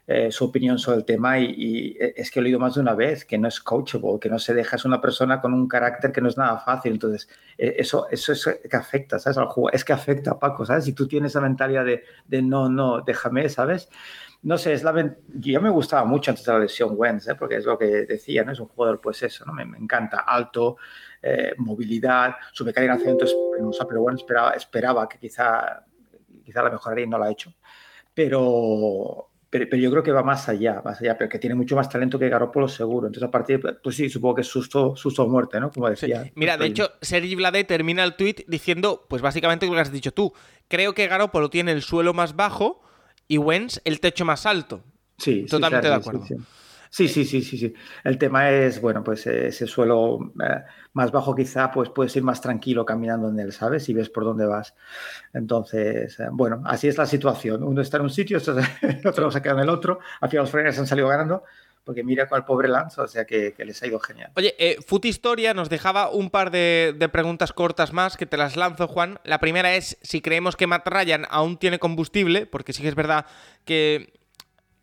eh, su opinión sobre el tema y, es que he oído más de una vez que no es coachable, que no se deja, es una persona con un carácter que no es nada fácil. Entonces, e, eso, eso es que afecta, ¿sabes? Al juego. Es que afecta a Paco, ¿sabes? Si tú tienes la mentalidad de, de no, no, déjame, ¿sabes? No sé, es la yo me gustaba mucho antes de la lesión Wentz, ¿eh? porque es lo que decía, ¿no? Es un jugador, pues eso, ¿no? Me, me encanta, alto, eh, movilidad, su mecánica de lanzamiento es pero bueno, esperaba, esperaba que quizá, quizá la mejoraría y no la ha hecho. Pero, pero, yo creo que va más allá, más allá, pero que tiene mucho más talento que Garoppolo seguro. Entonces, a partir de, pues sí, supongo que es susto, susto o muerte, ¿no? Como decía. Mira, de hecho, Sergi Vlade termina el tweet diciendo, pues básicamente lo que has dicho tú. Creo que Garoppolo tiene el suelo más bajo y Wentz el techo más alto. Sí, totalmente de acuerdo. Sí, sí, sí, sí, sí. El tema es, bueno, pues ese suelo eh, más bajo quizá, pues puedes ir más tranquilo caminando en él, ¿sabes? Si ves por dónde vas. Entonces, eh, bueno, así es la situación. Uno está en un sitio, otro se queda en el otro. Al final los frenes han salido ganando porque mira con el pobre Lance, o sea que, les ha ido genial. Oye, eh, Foot Historia nos dejaba un par de, de, preguntas cortas más que te las lanzo, Juan. La primera es si creemos que Matt Ryan aún tiene combustible, porque sí que es verdad que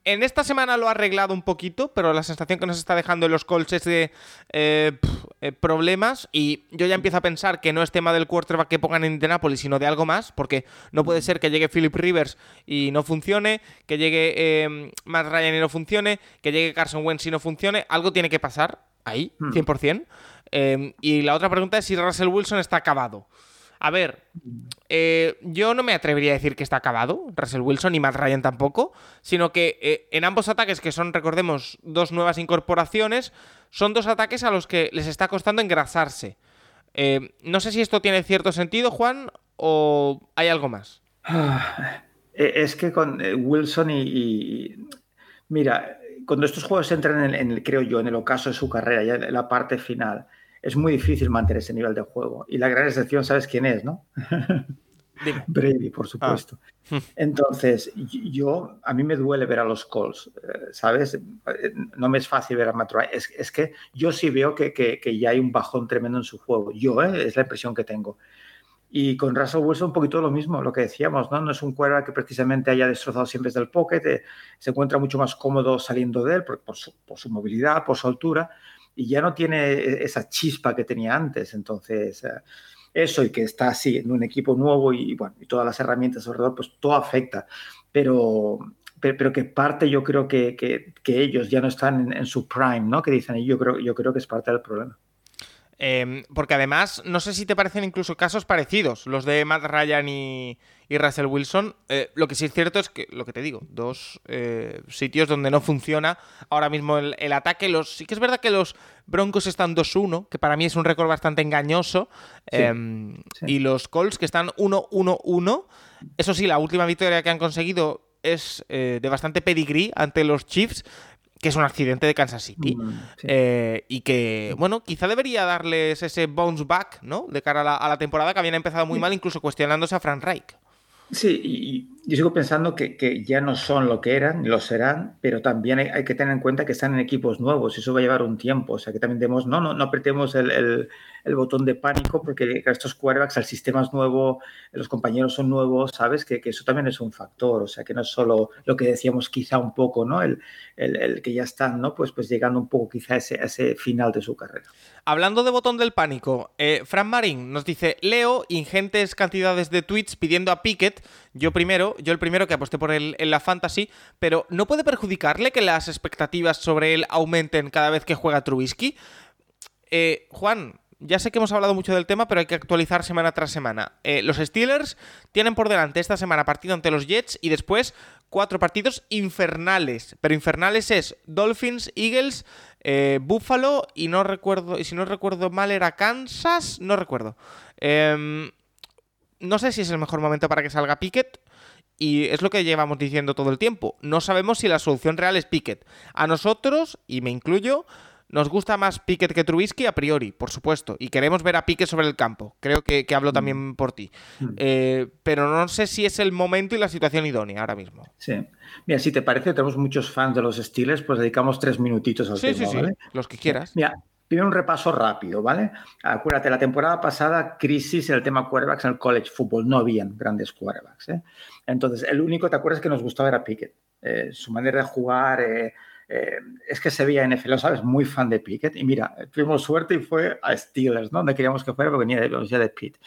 en esta semana lo ha arreglado un poquito, pero la sensación que nos está dejando en los Colts es de eh, eh, problemas. Y yo ya empiezo a pensar que no es tema del quarterback que pongan en Indianapolis, sino de algo más, porque no puede ser que llegue Philip Rivers y no funcione, que llegue eh, Matt Ryan y no funcione, que llegue Carson Wentz y no funcione. Algo tiene que pasar ahí, 100%. Hmm. y la otra pregunta es si Russell Wilson está acabado. A ver, eh, yo no me atrevería a decir que está acabado, Russell Wilson y Matt Ryan tampoco, sino que eh, en ambos ataques, que son, recordemos, dos nuevas incorporaciones, son dos ataques a los que les está costando engrasarse. Eh, no sé si esto tiene cierto sentido, Juan, o hay algo más. Es que con Wilson y, Mira, cuando estos juegos entran en, creo yo, en el ocaso de su carrera, ya en la parte final, es muy difícil mantener ese nivel de juego. Y la gran excepción, ¿sabes quién es, no? Brady, por supuesto. Ah. Entonces, yo, a mí me duele ver a los Colts, eh, ¿sabes? No me es fácil ver a Matt Ryan. Es, que yo sí veo que, que, ya hay un bajón tremendo en su juego. Yo, ¿eh? es la impresión que tengo. Y con Russell Wilson un poquito lo mismo, lo que decíamos, ¿no? No es un cuerda que precisamente haya destrozado siempre desde el pocket, eh, se encuentra mucho más cómodo saliendo de él por, por, su, por, su, movilidad, por su altura, y ya no tiene e-, esa chispa que tenía antes. Entonces, eh, eso y que está así en un equipo nuevo y, bueno, y todas las herramientas alrededor, pues todo afecta. Pero, pero, que parte yo creo que, que, ellos ya no están en, su prime, ¿no? Que dicen, yo creo, yo creo que es parte del problema. Em, porque además, no sé si te parecen incluso casos parecidos, los de Matt Ryan y, Russell Wilson. Eh, lo que sí es cierto es que, lo que te digo, dos eh, sitios donde no funciona ahora mismo el, ataque. Los, sí que es verdad que los Broncos están 2-1, que para mí es un récord bastante engañoso. Em, y los Colts que están 1-1-1. Eso sí, la última victoria que han conseguido es eh, de bastante pedigrí ante los Chiefs, que es un accidente de Kansas City. Mm, eh, y que, bueno, quizá debería darles ese bounce back, ¿no? De cara a la, temporada que habían empezado muy mal, incluso cuestionándose a Frank Reich. Sí, y yo sigo pensando que, ya no son lo que eran, lo serán, pero también hay, que tener en cuenta que están en equipos nuevos y eso va a llevar un tiempo. O sea, que también debemos, no, no, no apretemos el, el botón de pánico porque estos quarterbacks, el sistema es nuevo, los compañeros son nuevos, ¿sabes? Que, eso también es un factor, o sea, que no es solo lo que decíamos quizá un poco, ¿no? El, el, que ya están, ¿no? Pues, pues llegando un poco quizá a ese, ese final de su carrera. Hablando de botón del pánico, eh, Fran Marín nos dice, leo ingentes cantidades de tweets pidiendo a Pickett, yo primero, yo el primero que aposté por él en la fantasy, pero ¿no puede perjudicarle que las expectativas sobre él aumenten cada vez que juega Trubisky? Eh, Juan, ya sé que hemos hablado mucho del tema, pero hay que actualizar semana tras semana. Eh, los Steelers tienen por delante esta semana partido ante los Jets y después cuatro partidos infernales. Pero infernales es Dolphins, Eagles, eh, Buffalo y no recuerdo, y si no recuerdo mal era Kansas, no recuerdo. Em, no sé si es el mejor momento para que salga Pickett. Y es lo que llevamos diciendo todo el tiempo. No sabemos si la solución real es Pickett. A nosotros, y me incluyo, nos gusta más Piquet que Trubisky a priori, por supuesto, y queremos ver a Piquet sobre el campo. Creo que, hablo también mm. por ti. Mm. Eh, pero no sé si es el momento y la situación idónea ahora mismo. Sí. Mira, si te parece, tenemos muchos fans de los Steelers, pues dedicamos tres minutitos al tema, sí, sí. Los que quieras. Mira, Primero un repaso rápido, ¿vale? Acuérdate, la temporada pasada, crisis en el tema quarterbacks en el college football. No habían grandes quarterbacks. ¿eh? Entonces, el único, ¿te acuerdas que nos gustaba era Pickett? Eh, su manera de jugar, eh, es que se veía NFL, ¿sabes? Muy fan de Pickett. Y mira, tuvimos suerte y fue a Steelers, ¿no? Donde queríamos que fuera, porque venía de, de Pitt.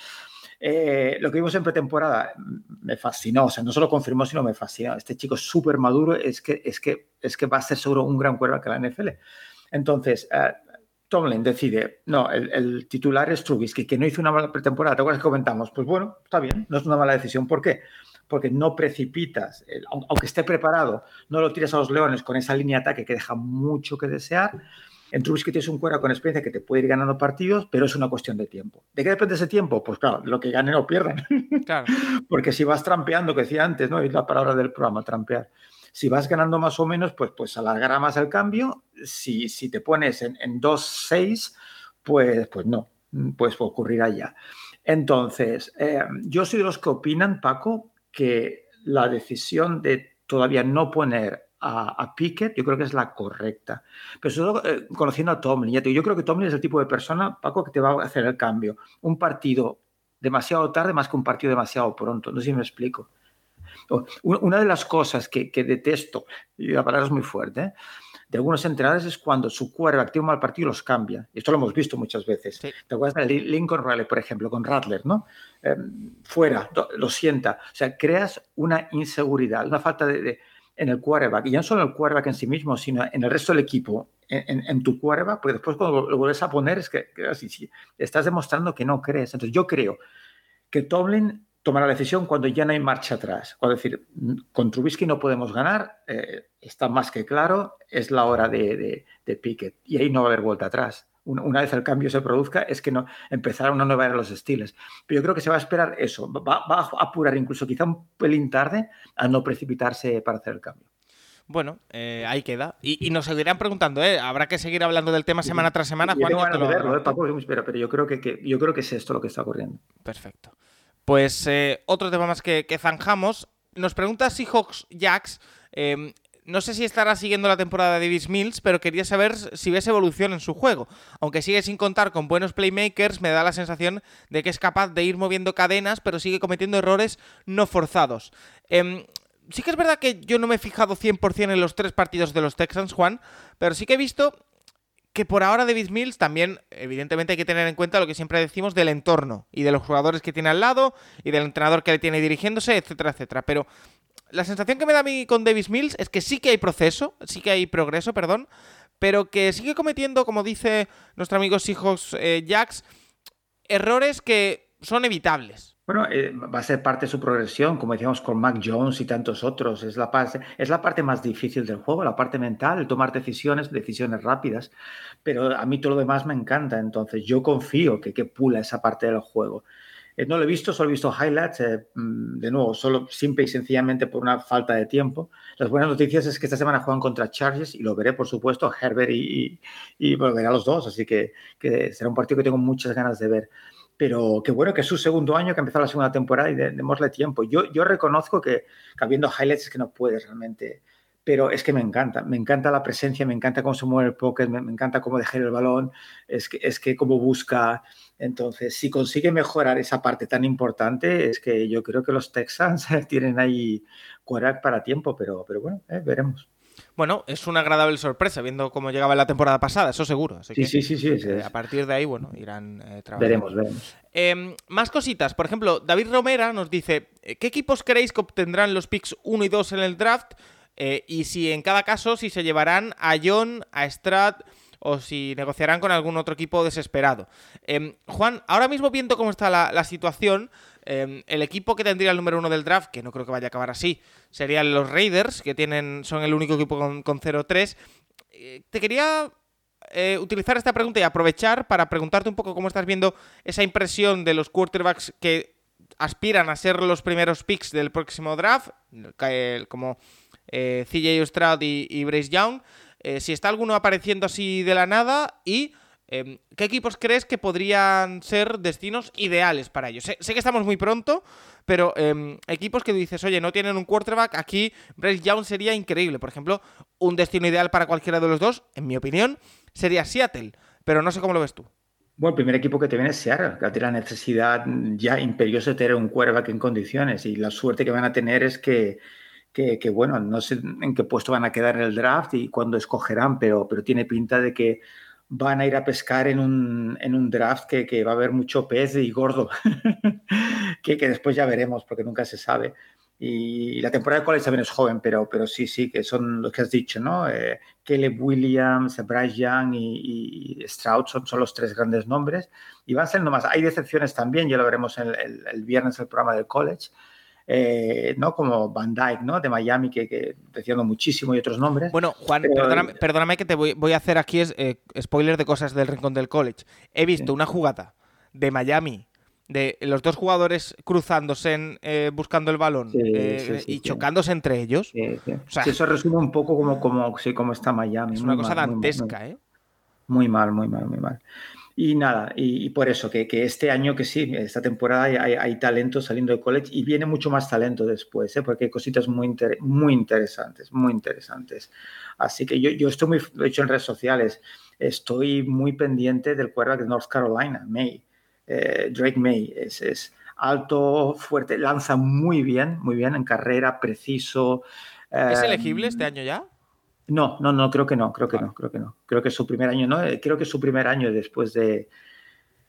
Eh, lo que vimos en pretemporada me fascinó, o sea, no solo confirmó, sino me fascinó. Este chico súper maduro, es que, es, que, es que va a ser seguro un gran cuervo que la NFL. Entonces, Tomlin decide, no, el, titular es Trubisky, que no hizo una mala pretemporada. ¿Te acuerdas que comentamos? Pues bueno, está bien, no es una mala decisión. ¿Por qué? porque no precipitas, aunque esté preparado, no lo tires a los leones con esa línea de ataque que deja mucho que desear. En Trubisky tienes un cuero con experiencia que te puede ir ganando partidos, pero es una cuestión de tiempo. ¿De qué depende ese tiempo? Pues claro, lo que ganen o pierdan. Claro. Porque si vas trampeando, que decía antes, ¿no? Es la palabra del programa, trampear. Si vas ganando más o menos, pues, pues alargará más el cambio. Si, si te pones en, en 2-6, pues, pues no, pues ocurrirá ya. Entonces, eh, yo soy de los que opinan, Paco, que la decisión de todavía no poner a, Pickett, yo creo que es la correcta. Pero todo, eh, conociendo a Tomlin, yo creo que Tomlin es el tipo de persona, Paco, que te va a hacer el cambio. Un partido demasiado tarde más que un partido demasiado pronto. No sé si me explico. Una de las cosas que, detesto, y la palabra es muy fuerte, ¿eh? de algunos entrenadores es cuando su quarterback tiene un mal partido y los cambia. Y esto lo hemos visto muchas veces. ¿Te acuerdas de Lincoln Riley, por ejemplo, con Rattler, ¿no? Em, fuera, lo sienta. O sea, creas una inseguridad, una falta de, en el quarterback. Y ya no solo en el quarterback en sí mismo, sino en el resto del equipo, en, tu quarterback, porque después cuando lo vuelves a poner es que, así, estás demostrando que no crees. Entonces yo creo que Tomlin tomar la decisión cuando ya no hay marcha atrás. Cuando decir, con Trubisky no podemos ganar, eh, está más que claro, es la hora de, de, Pickett. Y ahí no va a haber vuelta atrás. Una, vez el cambio se produzca, es que no empezará una nueva era los estilos. Pero yo creo que se va a esperar eso. Va, a apurar incluso quizá un pelín tarde a no precipitarse para hacer el cambio. Bueno, eh, ahí queda. Y, nos seguirán preguntando, ¿eh? Habrá que seguir hablando del tema semana tras semana. Juan, pero yo creo que, yo creo que es esto lo que está ocurriendo. Perfecto. Pues eh, otro tema más que, zanjamos. Nos pregunta Seahawks Jacks. Em, no sé si estará siguiendo la temporada de Davis Mills, pero quería saber si ves evolución en su juego. Aunque sigue sin contar con buenos playmakers, me da la sensación de que es capaz de ir moviendo cadenas, pero sigue cometiendo errores no forzados. Em, sí que es verdad que yo no me he fijado 100% en los tres partidos de los Texans, Juan, pero sí que he visto que por ahora David Mills también, evidentemente hay que tener en cuenta lo que siempre decimos del entorno y de los jugadores que tiene al lado y del entrenador que le tiene dirigiéndose, etcétera, etcétera. Pero la sensación que me da a mí con Davis Mills es que sí que hay proceso, sí que hay progreso, perdón, pero que sigue cometiendo, como dice nuestro amigo Seahawks eh, Jax, errores que son evitables. Bueno, eh, va a ser parte de su progresión, como decíamos con Mac Jones y tantos otros. Es la, parte, es la parte más difícil del juego, la parte mental, tomar decisiones, decisiones rápidas. Pero a mí todo lo demás me encanta. Entonces yo confío que, que pula esa parte del juego. Eh, no lo he visto, solo he visto highlights, eh, mm, de nuevo, solo simple y sencillamente por una falta de tiempo. Las buenas noticias es que esta semana juegan contra Chargers y lo veré, por supuesto, Herbert y, y, veré a los dos, así que, que, será un partido que tengo muchas ganas de ver. Pero qué bueno que es su segundo año, que ha empezado la segunda temporada y démosle tiempo. Yo, yo reconozco que, que habiendo highlights es que no puedes realmente pero es que me encanta, me encanta la presencia, me encanta cómo se mueve el pocket, me, me encanta cómo dejar el balón, es que, es que cómo busca. Entonces, si consigue mejorar esa parte tan importante, es que yo creo que los Texans tienen ahí quarterback para tiempo, pero, pero bueno, eh, veremos. Bueno, es una agradable sorpresa viendo cómo llegaba la temporada pasada, eso seguro. Así sí, que, sí, sí, sí, sí, eh, A partir de ahí, bueno, irán eh, trabajando. Veremos, veremos. Eh, más cositas. Por ejemplo, David Romera nos dice: ¿Qué equipos creéis que obtendrán los picks 1 y 2 en el draft? Eh, y si en cada caso, si se llevarán a John, a Strat o si negociarán con algún otro equipo desesperado. Eh, Juan, ahora mismo viendo cómo está la, la situación, eh, el equipo que tendría el número uno del draft, que no creo que vaya a acabar así, serían los Raiders, que tienen, son el único equipo con, con 0-3. Eh, te quería eh, utilizar esta pregunta y aprovechar para preguntarte un poco cómo estás viendo esa impresión de los quarterbacks que aspiran a ser los primeros picks del próximo draft, como eh, CJ Stroud y, y Brace Young. Si está alguno apareciendo así de la nada y eh, qué equipos crees que podrían ser destinos ideales para ellos. Sé, que estamos muy pronto, pero eh, equipos que dices, oye, no tienen un quarterback, aquí Brace Young sería increíble. Por ejemplo, un destino ideal para cualquiera de los dos, en mi opinión, sería Seattle, pero no sé cómo lo ves tú. Bueno, el primer equipo que te viene es Seattle, tiene la necesidad ya imperiosa de tener un quarterback en condiciones y la suerte que van a tener es que que, que, bueno, no sé en qué puesto van a quedar en el draft y cuándo escogerán, pero, pero tiene pinta de que van a ir a pescar en un, en un draft que, que, va a haber mucho pez y gordo, que, que, después ya veremos porque nunca se sabe. Y la temporada de college también es joven, pero, pero sí, sí, que son los que has dicho, ¿no? Eh, Caleb Williams, Bryce Young y, y Stroud son, son, los tres grandes nombres. Y van siendo más. Hay decepciones también, ya lo veremos el, el, el viernes el programa del college. Eh, ¿no? Como Van Dyke, ¿no? De Miami, que, que decían muchísimo y otros nombres. Bueno, Juan, pero, perdóname, perdóname, que te voy, voy, a hacer aquí es, eh, spoiler de cosas del rincón del college. He visto sí. una jugada de Miami de los dos jugadores cruzándose en, eh, buscando el balón sí, eh, sí, y chocándose entre ellos. O sea, eso resume un poco como, como, sí, como está Miami. Es una cosa mal, dantesca, muy, ¿eh? Muy mal, muy mal, muy mal. Y nada, y, y, por eso, que, que, este año que sí, esta temporada hay, hay, hay, talento saliendo de college y viene mucho más talento después, ¿eh? porque hay cositas muy, inter muy interesantes, muy interesantes. Así que yo, yo estoy muy, de hecho en redes sociales, estoy muy pendiente del quarterback de North Carolina, May, eh, Drake May, es, es, alto, fuerte, lanza muy bien, muy bien en carrera, preciso. ¿Es elegible este año ya? No, no, no, creo que no, creo que no, creo que no. Creo que es su primer año, ¿no? Eh, Creo que es su primer año después de...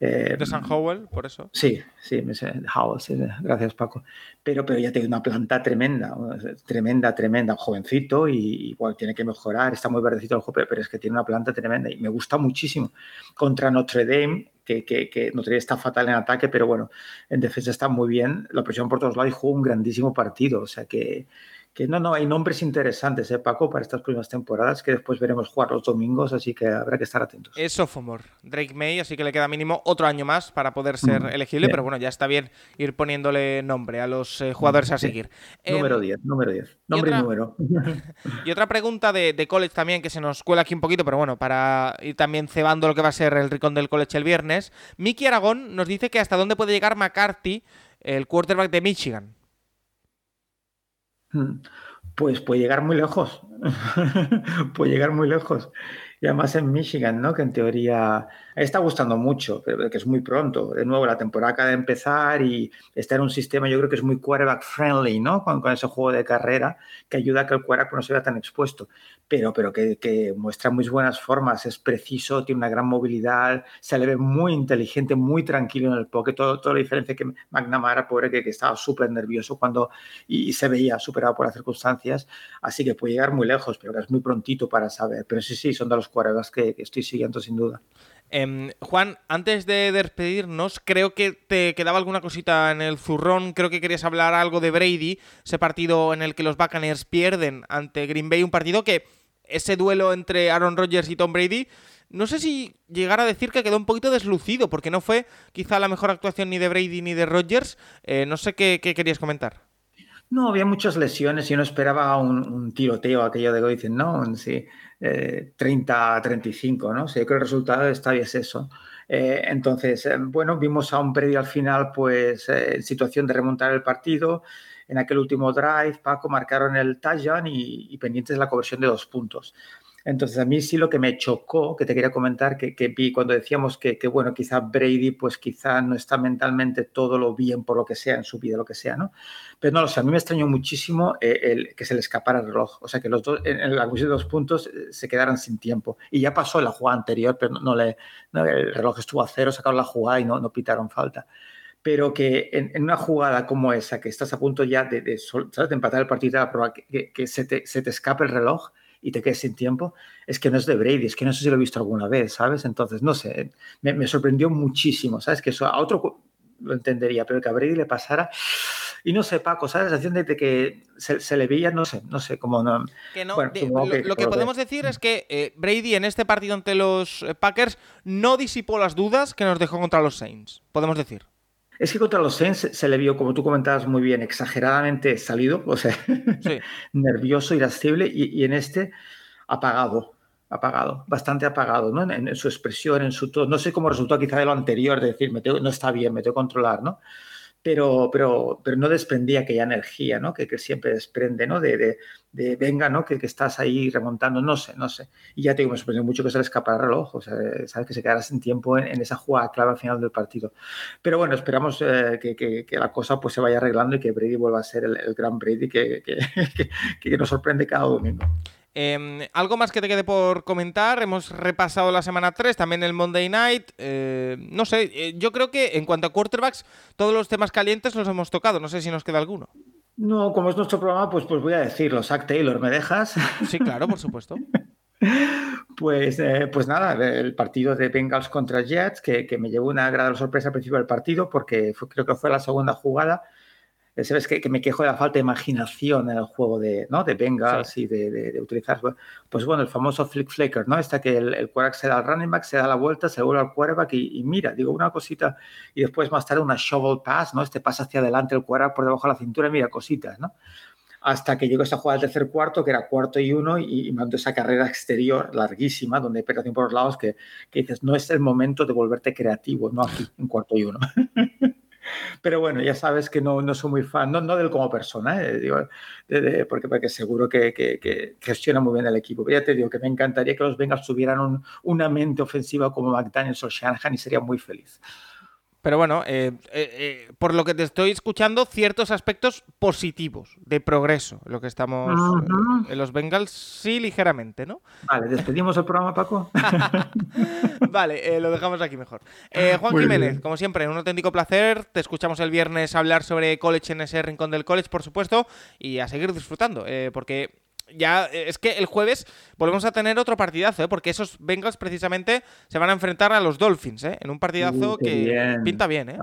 Eh, ¿De San Howell, por eso? Sí, sí, me sé, Howell, sí, gracias Paco. Pero, pero ya tiene una planta tremenda, tremenda, tremenda, jovencito y igual tiene que mejorar, está muy verdecito el juego, pero es que tiene una planta tremenda y me gusta muchísimo. Contra Notre Dame, que, que, que, Notre Dame está fatal en ataque, pero bueno, en defensa está muy bien, la presión por todos lados y jugó un grandísimo partido, o sea que que no, no, hay nombres interesantes, ¿eh, Paco, para estas próximas temporadas que después veremos jugar los domingos, así que habrá que estar atentos. Es sophomore, Drake May, así que le queda mínimo otro año más para poder ser mm, elegible, bien. pero bueno, ya está bien ir poniéndole nombre a los eh, jugadores a seguir. Número eh, 10, número 10, nombre y, otra, y número. y otra pregunta de, de, college también que se nos cuela aquí un poquito, pero bueno, para ir también cebando lo que va a ser el ricón del college el viernes. Miki Aragón nos dice que hasta dónde puede llegar McCarthy, el quarterback de Michigan. Hmm. Pues puede llegar muy lejos, puede llegar muy lejos. Y además en Michigan, ¿no? Que en teoría está gustando mucho, que es muy pronto. De nuevo, la temporada acaba de empezar y está en un sistema, yo creo que es muy quarterback friendly, ¿no? Con, ese juego de carrera que ayuda a que el quarterback no se vea tan expuesto, pero, pero que, muestra muy buenas formas, es preciso, tiene una gran movilidad, se le ve muy inteligente, muy tranquilo en el pocket. Todo, toda la diferencia que McNamara, pobre, que, que estaba súper nervioso cuando y, se veía superado por las circunstancias. Así que puede llegar muy lejos, pero que es muy prontito para saber. Pero sí, sí, son de los quarterbacks que, estoy siguiendo sin duda. Em, Juan, antes de despedirnos, creo que te quedaba alguna cosita en el zurrón. Creo que querías hablar algo de Brady, ese partido en el que los Buccaneers pierden ante Green Bay, un partido que ese duelo entre Aaron Rodgers y Tom Brady, no sé si llegar a decir que quedó un poquito deslucido, porque no fue quizá la mejor actuación ni de Brady ni de Rodgers. Eh, no sé qué querías comentar. No, había muchas lesiones y uno esperaba un, tiroteo, aquello de dicen, no, sí, eh, 30 35, ¿no? sé que el resultado esta es eso. Eh, entonces, eh, bueno, vimos a un predio al final, pues, eh, en situación de remontar el partido. En aquel último drive, Paco marcaron el touchdown y, y pendientes de la conversión de dos puntos. Entonces, a mí sí lo que me chocó, que te quería comentar, que, vi cuando decíamos que, bueno, quizá Brady, pues quizá no está mentalmente todo lo bien por lo que sea en su vida, lo que sea, ¿no? Pero no lo sé, a mí me extrañó muchísimo eh, el, que se le escapara el reloj. O sea, que los dos, en, la cuestión de dos puntos eh, se quedaran sin tiempo. Y ya pasó en la jugada anterior, pero no, le, el reloj estuvo a cero, sacaron la jugada y no, no pitaron falta pero que en, una jugada como esa, que estás a punto ya de, de, de empatar el partido, que, que se, te, se, te, escape el reloj, y te quedes sin tiempo, es que no es de Brady, es que no sé si lo he visto alguna vez, ¿sabes? Entonces, no sé, me, sorprendió muchísimo, ¿sabes? Que eso a otro lo entendería, pero que a Brady le pasara. Y no sé, Paco, ¿sabes? La sensación de que se, le veía, no sé, no sé cómo no. lo, que, podemos decir es que eh, Brady en este partido ante los eh, Packers no disipó las dudas que nos dejó contra los Saints, podemos decir. Es que contra los Saints se le vio, como tú comentabas muy bien, exageradamente salido, o sea, nervioso, irascible, y, en este apagado, apagado, bastante apagado, ¿no? En, su expresión, en su todo. No sé cómo resultó quizá de lo anterior, de decir, me no está bien, me tengo que controlar, ¿no? Pero, pero, pero no desprendía aquella energía, ¿no? Que, que siempre desprende, ¿no? De, de, de venga, ¿no? Que, que, estás ahí remontando, no sé, no sé. Y ya te digo, me mucho que se le escapara el reloj, o sea, sabes que se quedara sin tiempo en, esa jugada clave al final del partido. Pero bueno, esperamos eh, que, que, la cosa pues se vaya arreglando y que Brady vuelva a ser el, el gran Brady que, que nos sorprende cada domingo. Em, algo más que te quede por comentar. Hemos repasado la semana 3, también el Monday Night. Eh, no sé, eh, yo creo que en cuanto a quarterbacks, todos los temas calientes los hemos tocado. No sé si nos queda alguno. No, como es nuestro programa, pues, pues voy a decirlo. Zach Taylor, ¿me dejas? Sí, claro, por supuesto. Pues, eh, pues nada, el partido de Bengals contra Jets, que, me llevó una agradable sorpresa al principio del partido, porque creo que fue la segunda jugada sabes que, que, me quejo de la falta de imaginación en el juego de, ¿no? de Bengals y de, de, utilizar, pues bueno, el famoso flick flaker, ¿no? Está que el, el quarterback se da al running back, se da la vuelta, se vuelve al quarterback y, mira, digo una cosita y después más tarde una shovel pass, ¿no? Este pasa hacia adelante el quarterback por debajo de la cintura y mira, cositas, ¿no? Hasta que llegó esa jugada del tercer cuarto, que era cuarto y uno, y, mandó esa carrera exterior larguísima, donde hay pegación por los lados, que, que dices, no es el momento de volverte creativo, no aquí, en cuarto y uno. Pero bueno, ya sabes que no, no soy muy fan, no, no de él como persona, eh, digo, porque, porque seguro que, que, gestiona muy bien el equipo. Pero ya te digo que me encantaría que los Bengals tuvieran una mente ofensiva como McDaniels o Shanahan y sería muy feliz. Pero bueno, eh, eh, eh, por lo que te estoy escuchando, ciertos aspectos positivos de progreso, lo que estamos en los Bengals, sí, ligeramente, ¿no? Vale, despedimos el programa, Paco. vale, lo dejamos aquí mejor. Juan Jiménez, como siempre, un auténtico placer. Te escuchamos el viernes hablar sobre college en ese rincón del college, por supuesto, y a seguir disfrutando, porque ya eh, es que el jueves volvemos a tener otro partidazo, ¿eh? porque esos Bengals precisamente se van a enfrentar a los Dolphins, ¿eh? en un partidazo uh, que pinta bien. ¿eh?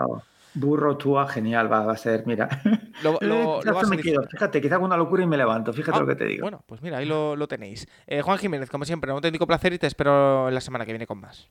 Burro Tua, genial, va, a ser, mira. Lo, me quedo, fíjate, quizá hago una locura y me levanto, fíjate ah, lo que te digo. Bueno, pues mira, ahí lo, lo tenéis. Juan Jiménez, como siempre, un auténtico placer y te espero la semana que viene con más.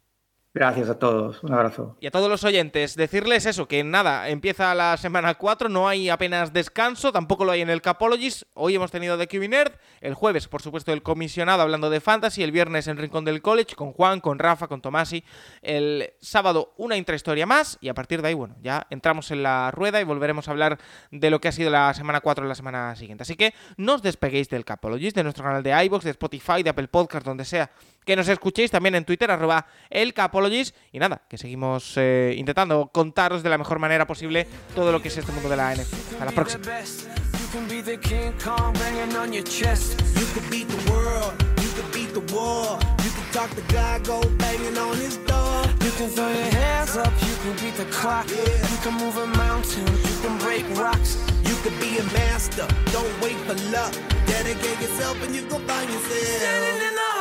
Gracias a todos, un abrazo. Y a todos los oyentes, decirles eso, que nada, empieza la semana 4, no hay apenas descanso, tampoco lo hay en el Capologist. Hoy hemos tenido de QB Nerd, el jueves, por supuesto, el comisionado hablando de Fantasy, el viernes en Rincón del College, con Juan, con Rafa, con Tomasi, el sábado una intrahistoria más, y a partir de ahí, bueno, ya entramos en la rueda y volveremos a hablar de lo que ha sido la semana 4 la semana siguiente. Así que no os despeguéis del Capologist, de nuestro canal de iBox, de Spotify, de Apple Podcast, donde sea que nos escuchéis también en Twitter, arroba el Capologist. Y nada, que seguimos eh, intentando contaros de la mejor manera posible todo lo que es este mundo de la NFL. Hasta la próxima. You can be the King Kong banging on your chest. You could beat the world, you could beat the war. You could talk the guy, go banging on his door. You can throw your hands up, you can beat the clock. You can move a mountain, you can break rocks. You could be a master, don't wait for luck. Dedicate yourself and you go find yourself. Standing in the